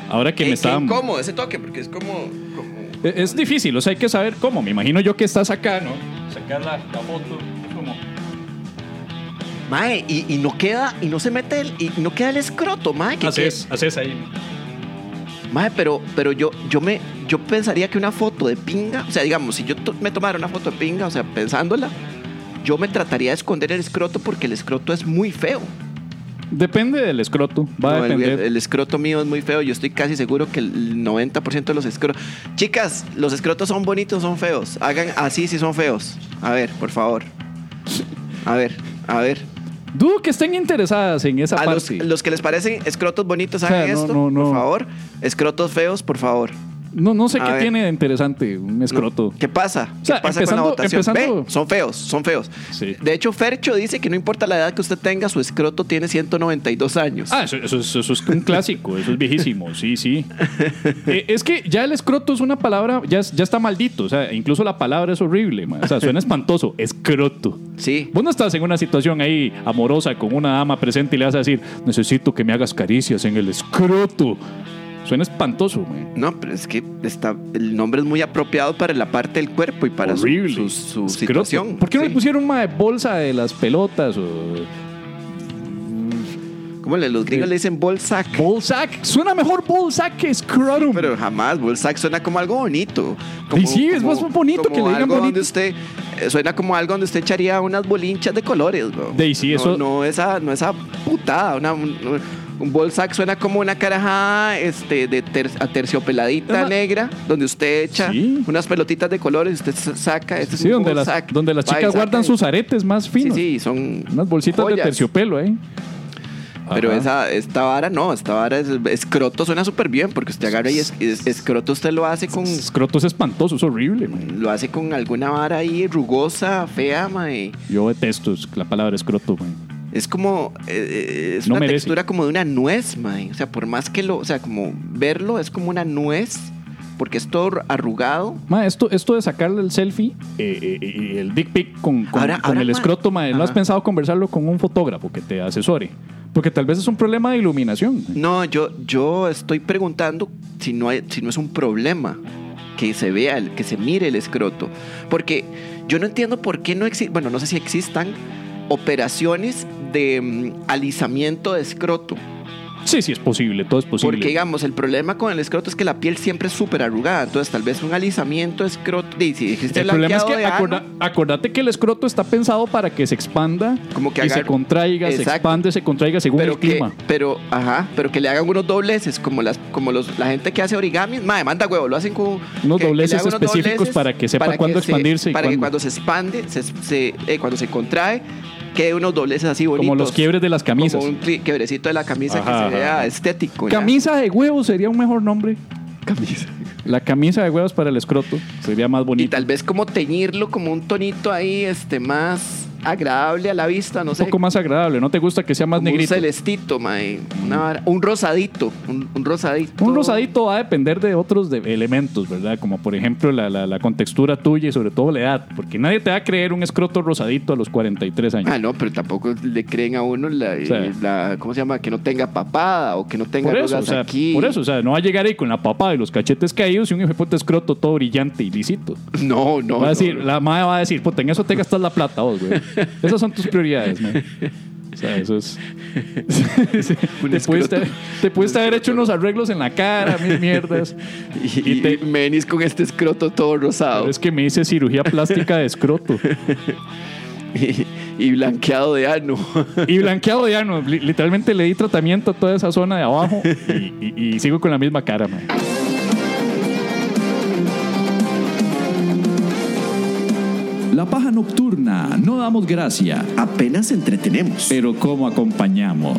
Ahora que me estaban... incómodo ese toque, porque es como. como- Es es difícil, o sea, hay que saber cómo. Me imagino yo que estás acá, ¿no? Sacar la, la foto. Es. Mae, y, y no queda, y no se mete el, y no queda el escroto, mae. que- Haces, haces ahí. que- mae, pero, pero yo, yo me, yo pensaría que una foto de pinga, o sea, digamos, si yo to- me tomara una foto de pinga, o sea, pensándola, yo me trataría de esconder el escroto porque el escroto es muy feo. Depende del escroto. Va No, a depender. el escroto mío es muy feo. Yo estoy casi seguro que el 90% de los escrotos. Chicas, los escrotos son bonitos, o son feos. Hagan así si son feos. A ver, por favor. A ver, a ver. Dudo que estén interesadas en esa A los, parte. los que les parecen escrotos bonitos, O sea, hagan no, esto, no, no. por favor. Escrotos feos, por favor. No, no sé A qué ver. tiene de interesante un escroto. No, ¿Qué pasa? O sea, ¿Qué pasa con la empezando- votación? empezando- Ve, son feos, son feos. Sí. De hecho, Fercho dice que no importa la edad que usted tenga, su escroto tiene 192 años. Ah, eso, eso es- eso es un clásico, eso es viejísimo, sí, sí. Eh, es que ya el escroto es una palabra, ya, ya está maldito, o sea, incluso la palabra es horrible, man. o sea, suena espantoso, escroto. Sí. Vos no estás en una situación ahí amorosa con una dama presente y le vas a decir, necesito que me hagas caricias en el escroto. Suena espantoso, man. No, pero es que está, el nombre es muy apropiado para la parte del cuerpo y para su, Horrible. su- su Escroto. situación. ¿Por qué no Sí. le pusieron una bolsa de las pelotas o ¿Cómo le, los gringos Sí. le dicen ball sack? Suena mejor ball sack que scrotum. Pero jamás, ball sack suena como algo bonito. Como, Y sí, es más bonito como que le digan algo donde bonito. usted eh, suena como algo donde usted echaría unas bolinchas de colores, bro. De sí, no, eso- no esa no esa putada, una, un, un ball sack suena como una carajada este de ter, aterciopeladita Ajá. negra donde usted echa Sí. unas pelotitas de colores, usted sa- saca este es Sí, un donde las, donde las chicas guardan sus aretes más Sí, finos. sí, son Unas bolsitas de terciopelo, ¿eh? Pero Ajá. esa, esta vara no, esta vara es escroto suena súper bien porque usted agarra y es, es- escroto usted lo hace con Escroto es espantoso, es horrible, man. lo hace con alguna vara ahí rugosa, fea, mae. Yo detesto es- la palabra escroto, man. Es como eh, eh, es No una merece. textura como de una nuez, mae. O sea, por más que lo, o sea, como verlo es como una nuez porque es todo arrugado. Ma, esto, esto de sacarle el selfie eh, eh, y el dick pic con, con- Ahora- con ahora, el ma- escroto, ma, ¿no has pensado conversarlo con un fotógrafo que te asesore? Porque tal vez es un problema de iluminación. No, yo yo estoy preguntando si no hay, si no es un problema que se vea, que se mire el escroto, porque yo no entiendo por qué no existen, bueno, no sé si existan operaciones de mm, alisamiento de escroto. Sí, sí, es posible, todo es posible. Porque, digamos, el problema con el escroto es que la piel siempre es súper arrugada. Entonces, tal vez un alisamiento de escroto. Y si el problema es que acorda- acordate que el escroto está pensado para que se expanda Como que y se contraiga, se expande, se contraiga según pero el que, clima. pero, ajá, pero que le hagan unos dobleces, como las, como los, la gente que hace origami, madre, manda huevo, lo hacen con Unos que- dobleces unos específicos para que sepa cuándo se- expandirse y para que cuando se expande, se, se- eh, cuando se contrae, quede unos dobleces así bonitos. Como los quiebres de las camisas. Como un quiebrecito de la camisa Ajá, que se vea estético. ¿ya? Camisa de huevos sería un mejor nombre. Camisa. La camisa de huevos para el escroto sería más Y bonita. tal vez como teñirlo como un tonito ahí, este, más agradable a la vista, no un sé. poco más agradable. ¿No te gusta que sea más como un negrito? celestito, mae. Una un rosadito. Un, un rosadito. Un rosadito va a depender de otros de- elementos, ¿verdad? Como por ejemplo la, la, la contextura tuya y sobre todo la edad. Porque nadie te va a creer un escroto rosadito a los 43 años. Ah, no, pero tampoco le creen a uno la, sea. la- ¿cómo se llama? Que no tenga papada o que no tenga por eso, o arrugas sea, aquí. por eso, o sea, no va a llegar ahí con la papada y los cachetes caídos y un hijo de puta escroto todo brillante y lisito. No, no. va a no, decir, no. la madre va a decir, puta, en eso te gastas la plata vos, güey. Esas son tus prioridades, man. O sea, eso es. Te, pudiste, escroto. te pudiste haber hecho unos arreglos en la cara, mil mierdas. Y, y te- y me venís con este escroto todo rosado Pero es que me hice cirugía plástica de escroto. y, y blanqueado de ano. Y blanqueado ya no. li- Literalmente le di tratamiento a toda esa zona de abajo y sigo con la misma cara, man. La paja nocturna, no damos gracia, Apenas entretenemos. pero ¿cómo acompañamos?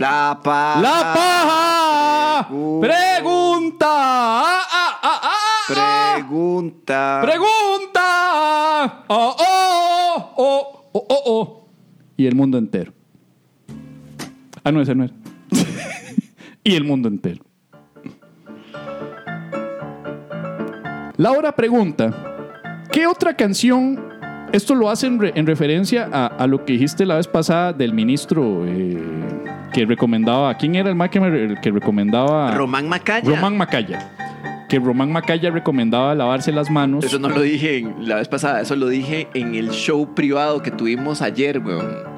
La paja. ¡La paja! ¡Pregunta! ¡Ah, ah, ah, ah, ah! Pregunta. ¡Pregunta! ¡Oh, oh, oh, oh, oh, oh! Y el mundo entero. Ah, no, ese no era. y el mundo entero. Laura pregunta, ¿qué otra canción? Esto lo hace en, re- en referencia a, a lo que dijiste la vez pasada del ministro eh, que recomendaba. ¿Quién era el más que, me- el que recomendaba? Román Macaya. Román Macaya. Que Román Macaya recomendaba lavarse las manos. Eso no lo dije la vez pasada, eso lo dije en el show privado que tuvimos ayer, weón.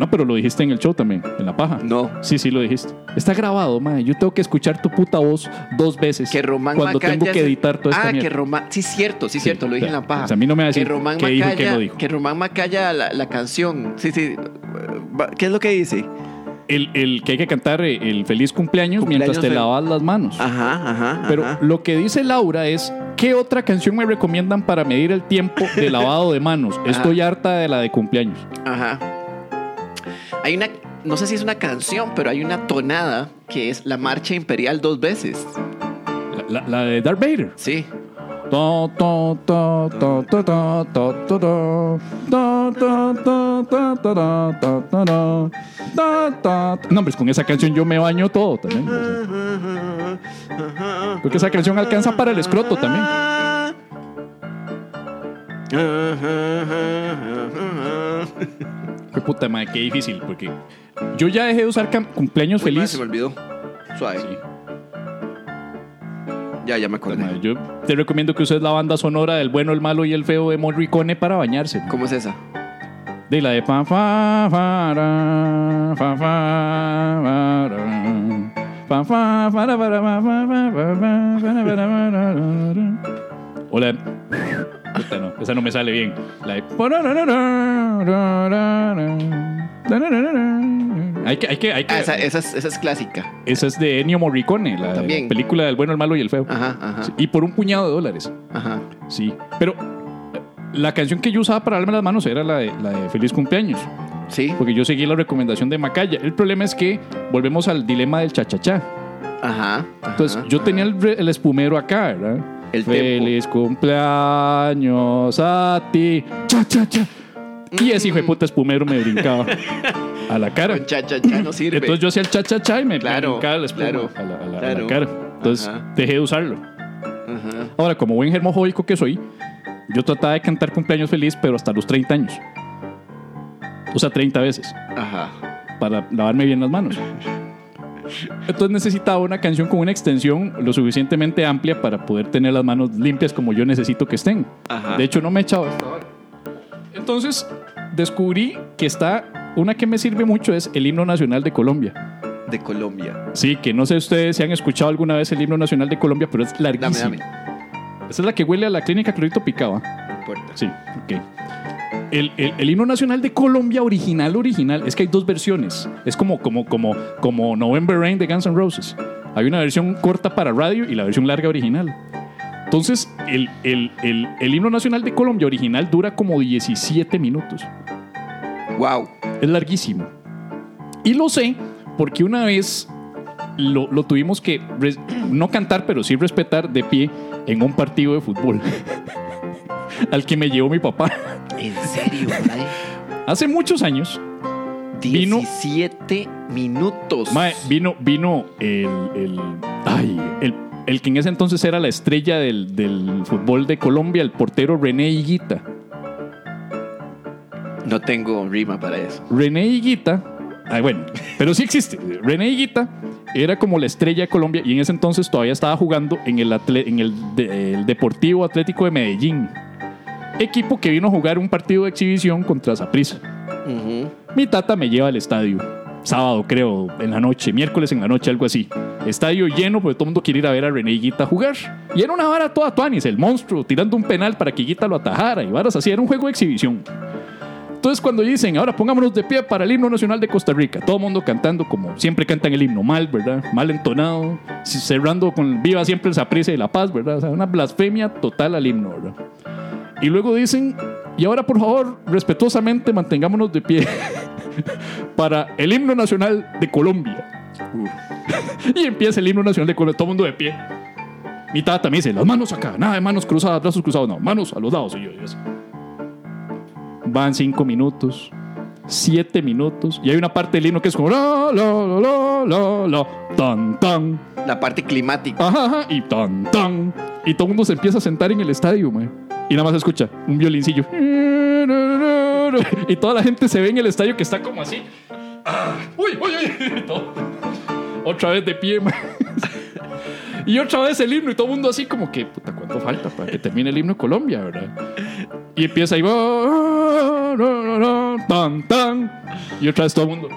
No, pero lo dijiste en el show también, en la paja. No. Sí, sí, lo dijiste. Está grabado, man. Yo tengo que escuchar tu puta voz dos veces. Que Román Cuando Macaya. tengo que editar toda esta Ah, mierda. que Román. Sí, cierto, sí, cierto, lo dije en la paja. O sea, a mí no me va a decir que Román qué dijo. Que Román Macaya, la, la canción. Sí, sí. ¿Qué es lo que dice? El, el que hay que cantar eh, el feliz cumpleaños, mientras te de- lavas las manos. Ajá, ajá. Pero lo que dice Laura es, ¿qué otra canción me recomiendan para medir el tiempo de lavado de manos? Estoy harta de la de cumpleaños. Ajá. Hay una, no sé si es una canción, pero hay una tonada que es la marcha imperial dos veces. La, de Darth Vader. Sí. No, pues con esa canción yo me baño todo también. Porque esa canción alcanza para el escroto también. Qué puta madre, qué difícil, porque yo ya dejé de usar cumpleaños Uy, madre, feliz. Se me olvidó. Suave. Sí. Ya, ya me Puta acordé. madre, Yo te recomiendo que uses la banda sonora del bueno, el malo y el feo de Morricone para bañarse. ¿Cómo es esa? De la de fa ra, ra. Hola. No, esa no me sale bien. Hay que, que, que... Esa, es, clásica. Esa es de Ennio Morricone, la, la película del bueno, el malo y el feo. Ajá, ajá. Sí, y por un puñado de dólares. Ajá. Sí. Pero eh, la canción que yo usaba para darme las manos era la de, la de Feliz Cumpleaños. Sí. Porque yo seguí la recomendación de Macaya. El problema es que volvemos al dilema del chachachá. Ajá. Entonces, ajá, yo tenía el, el espumero acá, ¿verdad? El Feliz cumpleaños a ti. Cha-cha-cha. Y ese hijo de puta espumero me brincaba a la cara. Con cha, cha, cha no sirve. Entonces yo hacía el cha-cha-cha y me, me Claro, brincaba el espuma claro, a, la, a la- a la claro. cara. Entonces Ajá. dejé de usarlo. Ajá. Ahora, como buen germofóbico que soy, yo trataba de cantar cumpleaños feliz, pero hasta los 30 años. O sea, 30 veces, Ajá. para lavarme bien las manos. Entonces necesitaba una canción con una extensión lo suficientemente amplia para poder tener las manos limpias como yo necesito que estén. Ajá. De hecho, no me he echado esta hora. Entonces, descubrí que está, una que me sirve mucho es el himno nacional de Colombia. De Colombia. Sí, que no sé ustedes si han escuchado alguna vez el himno nacional de Colombia, pero es Dame, larguísimo. dame. Esa es la que huele a la clínica Clorito Picaba. No importa. Sí, ok. El, el- el himno nacional de Colombia original, original, es que hay dos versiones. Es como, como, como, como November Rain de Guns N' Roses. Hay una versión corta para radio y la versión larga original. Entonces, el, el- himno nacional de Colombia original dura como 17 minutos. Wow. Es larguísimo. Y lo sé porque una vez lo, lo tuvimos que no cantar, pero sí respetar de pie en un partido de fútbol. Al que me llevó mi papá. ¿En serio, mae? Hace muchos años Vino- 17 minutos. mae, vino, vino el, el, ay, el, el que en ese entonces era la estrella del, del fútbol de Colombia, el portero René Higuita. No tengo rima para eso. René Higuita, ah, bueno, pero sí existe. René Higuita era como la estrella de Colombia y en ese entonces todavía estaba jugando en el, atle- en el, de- el Deportivo Atlético de Medellín. Equipo que vino a jugar un partido de exhibición contra Saprissa. Ujú. Mi tata me lleva al estadio. Sábado, creo, en la noche, miércoles en la noche, algo así. Estadio lleno, porque todo el mundo quiere ir a ver a René Higuita jugar. Y era una vara toda tuanis, el monstruo, tirando un penal para que Higuita lo atajara. Y varas así, era un juego de exhibición. Entonces, cuando dicen, ahora pongámonos de pie para el himno nacional de Costa Rica, todo el mundo cantando como siempre cantan el himno, mal, ¿verdad? Mal entonado, cerrando con viva siempre el Saprissa y la paz, ¿verdad? O sea, una blasfemia total al himno, ¿verdad? Y luego dicen, y ahora por favor, respetuosamente mantengámonos de pie para el himno nacional de Colombia. y empieza el himno nacional de Colombia, todo el mundo de pie. Mi tata me dice, las manos acá, nada de manos cruzadas, brazos cruzados, no, manos a los lados. Y yo, yo. Van cinco minutos, siete minutos. Y hay una parte del himno que es como la, la, la, la, la, tan, tan. La parte climática. Ajá, ajá, y tan, tan. Y todo el mundo se empieza a sentar en el estadio, mae. Y nada más se escucha un violincillo. Y toda la gente se ve en el estadio que está como así. Uy, uy, uy. Y todo. Otra vez de pie, mae. Y otra vez el himno y todo el mundo así como que, puta, ¿cuánto falta para que termine el himno de Colombia, verdad? Y empieza ahí, tan, tan. Y otra vez todo el mundo.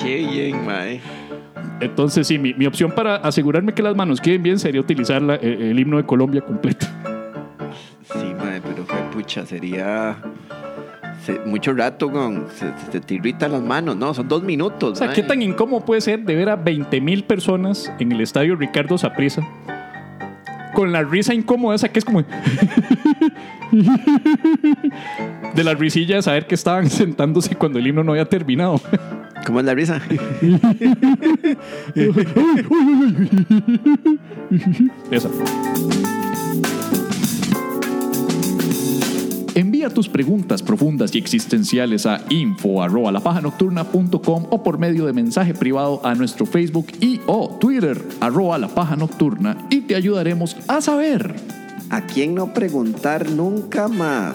Qué bien, mae. Entonces, sí, mi, mi opción para asegurarme que las manos queden bien sería utilizar la- el, el himno de Colombia completo. Sí, mae, pero fue pucha, sería se- mucho rato con se, se te irritan las manos, no, son dos minutos. O sea, mae. ¿qué tan incómodo puede ser de ver a 20 mil personas en el estadio Ricardo Saprissa con la risa incómoda esa que es como... de la risilla de saber que estaban sentándose cuando el himno no había terminado. ¿Cómo es la risa? Esa. Envía tus preguntas profundas y existenciales a info arroba lapajanocturna.com o por medio de mensaje privado a nuestro Facebook y o Twitter arroba la paja nocturna y te ayudaremos a saber. ¿A quién no preguntar nunca más?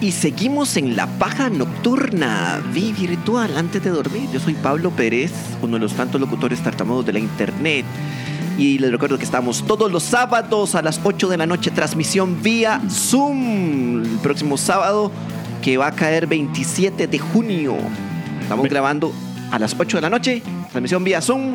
Y seguimos en la paja nocturna, vi virtual antes de dormir. Yo soy Pablo Pérez, uno de los tantos locutores tartamudos de la internet. Y les recuerdo que estamos todos los sábados a las 8 de la noche, transmisión vía Zoom. El próximo sábado, que va a caer 27 de junio. Estamos grabando a las 8 de la noche, transmisión vía Zoom.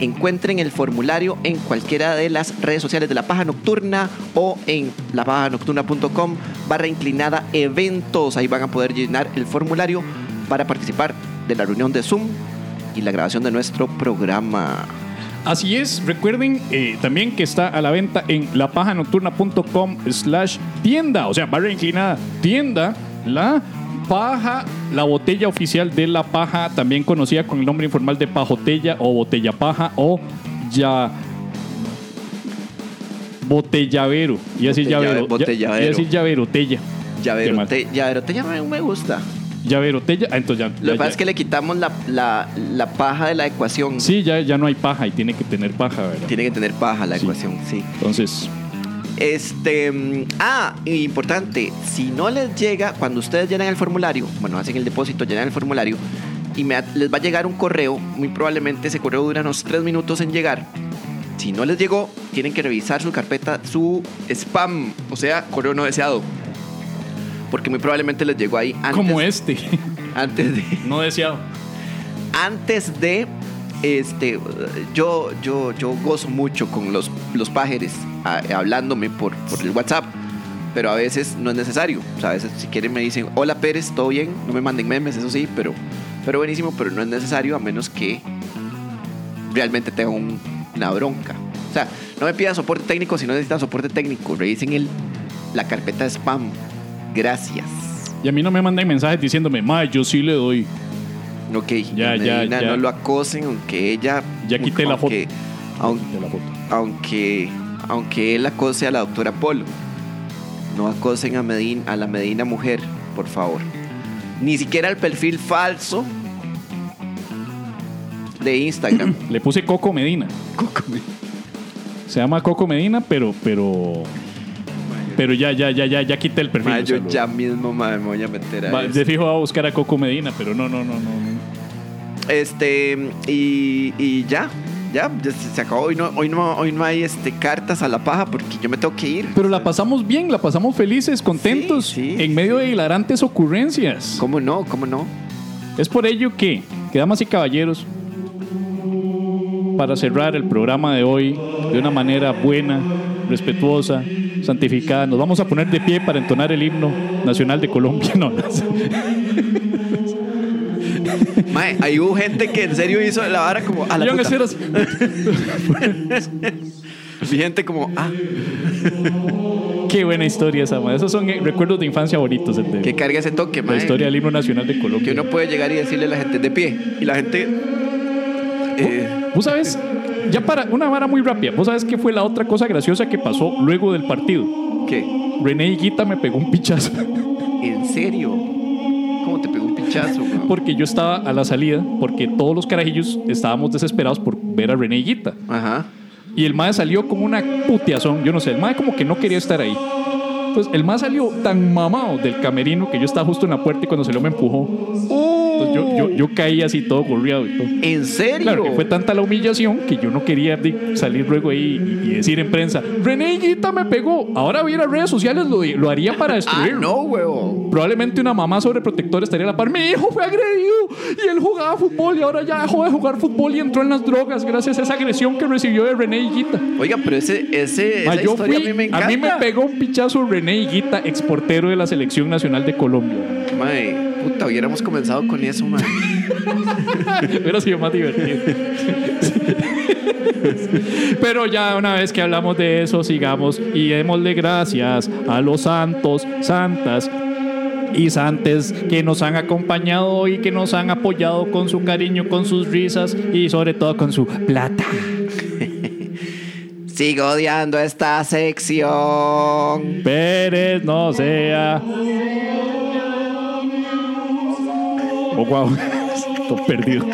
Encuentren el formulario en cualquiera de las redes sociales de La Paja Nocturna o en lapajanocturna.com barra inclinada eventos. Ahí van a poder llenar el formulario para participar de la reunión de Zoom y la grabación de nuestro programa. Así es, recuerden eh, también que está a la venta en lapajanocturna.com slash tienda, o sea, barra inclinada, tienda, la paja, la botella oficial de la paja, también conocida con el nombre informal de pajotella o botella paja o ya botellavero, y así Botella- llavero, botellavero. y así llaverotella, Llavero, mal. te, llavero, te llama, me gusta. llaverotella, ah, entonces ya, Lo ya- que pasa ya- es que le quitamos la, la, la paja de la ecuación. sí, ya, ya no hay paja y tiene que tener paja, ¿verdad? Tiene que tener paja la Sí. ecuación, sí. Entonces, Este, mm, ah, importante, si no les llega, cuando ustedes llenan el formulario, bueno, hacen el depósito, llenan el formulario, y me- les va a llegar un correo, muy probablemente ese correo dura unos tres minutos en llegar. Si no les llegó, tienen que revisar su carpeta, su spam, o sea, correo no deseado. Porque muy probablemente les llegó ahí antes, como este, antes de no deseado. antes de este yo yo yo gozo mucho con los los pájaros a- hablándome por, por el WhatsApp pero a veces no es necesario. O a veces si quieren me dicen hola Pérez todo bien no me manden memes eso sí pero pero buenísimo pero no es necesario a menos que realmente tenga un- una bronca o sea no me pidan soporte técnico si no necesitan soporte técnico revisen el la carpeta de spam. Gracias. Y a mí no me mandan mensajes diciéndome, ma, yo sí le doy. Ok, Ya, ya, Medina, ya. no lo acosen, aunque ella. Ya quité la aunque- foto. Aunque, aunque él acose a la doctora Polo. No acosen a, Medina, a la Medina mujer, por favor. Ni siquiera el perfil falso de Instagram. Le puse Coco Medina. Se llama Coco Medina, pero, pero, pero ya, ya, ya, ya, ya quité el perfil. Ma, o sea, yo lo- ya mismo ma, me voy a meter a Va- de fijo va a buscar a Coco Medina, pero no, no, no, no. no. Este, y, y ya, ya, ya se, se acabó. Hoy no, hoy no, hoy no hay este, cartas a la paja porque yo me tengo que ir. Pero la pasamos bien, la pasamos felices, contentos, Sí, sí, en medio sí. de hilarantes ocurrencias. ¿Cómo no? ¿Cómo no? Es por ello que, que damas y caballeros, para cerrar el programa de hoy de una manera buena, respetuosa, santificada, nos vamos a poner de pie para entonar el himno nacional de Colombia. No, no. Mae, ahí hubo gente que en serio hizo la vara como a la a puta. así. Vi gente como, ah, Qué buena historia esa, madre. Esos son eh, recuerdos de infancia bonitos. de- que carga ese toque, la mae. historia del himno nacional de Que Colombia. uno puede llegar y decirle a la gente de pie. Y la gente. Eh, Vos sabes, ya para una vara muy rápida, vos sabes qué fue la otra cosa graciosa que pasó luego del partido. ¿Qué? René Higuita me pegó un pichazo ¿En serio? ¿Cómo te pegó un pinchazo, weón? porque yo estaba a la salida, porque todos los carajillos estábamos desesperados por ver a René Higuita. Ajá. Y el mae salió como una puteazón, yo no sé, el mae como que no quería estar ahí. Entonces el mae salió tan mamado del camerino que yo estaba justo en la puerta y cuando salió me empujó. Entonces yo, yo, yo caí así todo gorriado y todo. ¿En serio? Claro que fue tanta la humillación que yo no quería salir luego ahí y, y decir en prensa, René Higuita me pegó. Ahora viera redes sociales, lo, lo haría para Ah, destruir. no, weón. Probablemente una mamá sobreprotectora estaría a la par. Mi hijo fue agredido y él jugaba fútbol y ahora ya dejó de jugar fútbol y entró en las drogas gracias a esa agresión que recibió de René Higuita. Oiga, pero ese, ese, Ma, esa yo historia fui- a mí me encanta. a mí me pegó un pichazo René Higuita, exportero de la selección nacional de Colombia. Mae, puta, hubiéramos comenzado con eso, mae. Hubiera sido más divertido. Pero ya una vez que hablamos de eso, sigamos y démosle gracias a los santos, santas y santes que nos han acompañado hoy, que nos han apoyado con su cariño, con sus risas y sobre todo con su plata. Sigo odiando esta sección. Pérez no sea. Oh, wow. Estoy perdido.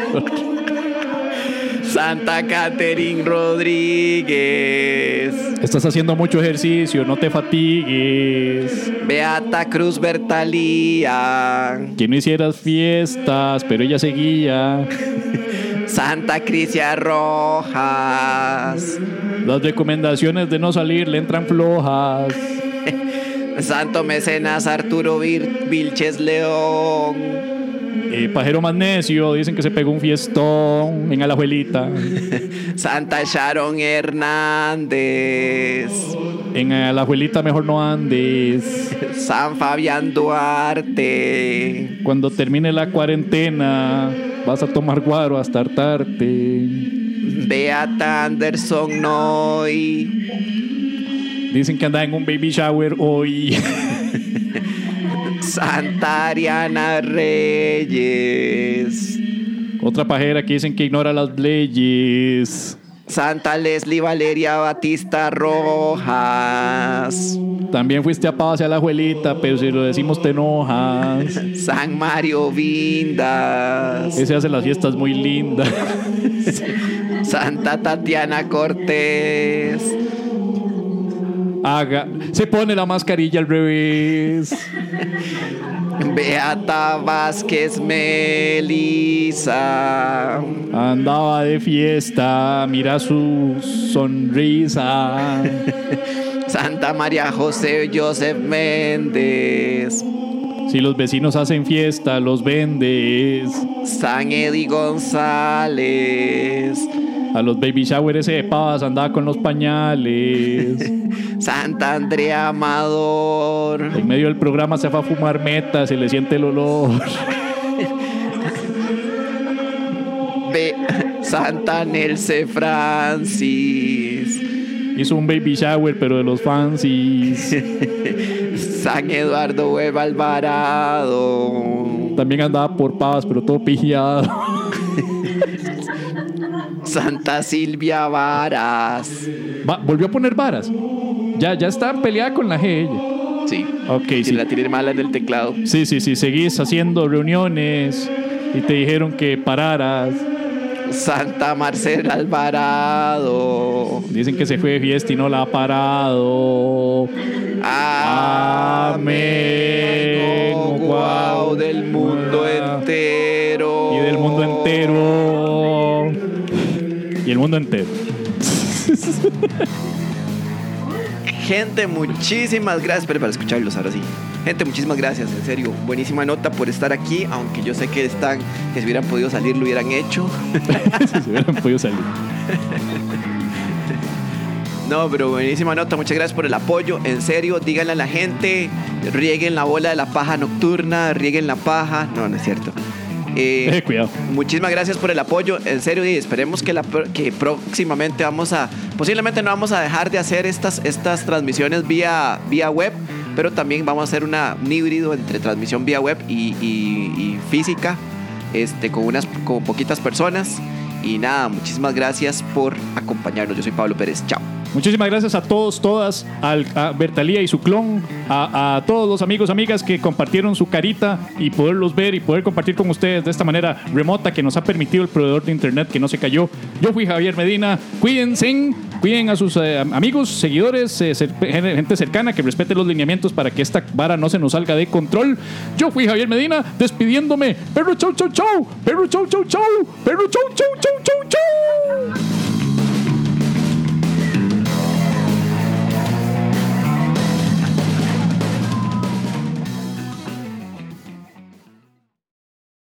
Santa Catherine Rodríguez. Estás haciendo mucho ejercicio, no te fatigues. Beata Cruz Bertalía. Que no hicieras fiestas, pero ella seguía. Santa Crisia Rojas. Las recomendaciones de no salir le entran flojas. Santo Mecenas Arturo Vilches León. Eh, pajero magnesio, dicen que se pegó un fiestón en Alajuelita. Santa Sharon Hernández. En Alajuelita mejor no andes. San Fabián Duarte. Cuando termine la cuarentena, vas a tomar guaro hasta hartarte. Beata Anderson Noy. Dicen que anda en un baby shower hoy. Santa Ariana Reyes. Otra pajera que dicen que ignora las leyes. Santa Leslie Valeria Batista Rojas. También fuiste a paz a la abuelita, pero si lo decimos te enojas. San Mario Vindas. Ese hace las fiestas muy lindas. Santa Tatiana Cortés. Haga. Se pone la mascarilla al revés. Beata Vázquez Melisa. Andaba de fiesta, mira su sonrisa. Santa María José Joseph Méndez. Si los vecinos hacen fiesta, los vendes. San Eddie González. A los baby showers de paz andaba con los pañales. Santa Andrea Amador. En medio del programa se fue a fumar meta, se le siente el olor. Be- Santa Nelce Francis. Hizo un baby shower, pero de los fancies. San Eduardo Hueva Alvarado. También andaba por pavas, pero todo pigiado. Santa Silvia Varas. Va, volvió a poner varas. Ya, ya está peleada con la G ella. Sí. Ok, Si sí. la tiene mala en el teclado. Sí, sí, sí. Seguís haciendo reuniones y te dijeron que pararas. Santa Marcela Alvarado. Dicen que se fue de fiesta y no la ha parado. Amén. Amén. Guau del el mundo entero. Gente, muchísimas gracias. Espera para escucharlos ahora sí. Gente, muchísimas gracias. En serio, buenísima nota por estar aquí. Aunque yo sé que están, que si hubieran podido salir, lo hubieran hecho. si se hubieran podido salir. No, pero buenísima nota. Muchas gracias por el apoyo. En serio, díganle a la gente, rieguen la bola de la paja nocturna, rieguen la paja. No, no es cierto. Eh, Eh, cuidado. Muchísimas gracias por el apoyo, en serio, y esperemos que, la, pro- que próximamente vamos a, posiblemente no vamos a dejar de hacer estas, estas transmisiones vía, vía web, pero también vamos a hacer una, un híbrido entre transmisión vía web y, y- y física, este, con unas con poquitas personas. Y nada, muchísimas gracias por acompañarnos. Yo soy Pablo Pérez. Chao. Muchísimas gracias a todos, todas, al- a Bertalía y su clon, a, todos los amigos, amigas que compartieron su carita y poderlos ver y poder compartir con ustedes de esta manera remota que nos ha permitido el proveedor de internet que no se cayó. Yo fui Javier Medina. Cuídense, cuiden a sus eh, amigos, seguidores, eh, gente cercana que respete los lineamientos para que esta vara no se nos salga de control. Yo fui Javier Medina despidiéndome. Perro chau chau chau, perro chau chau chau, perro chau chau chau chau chau.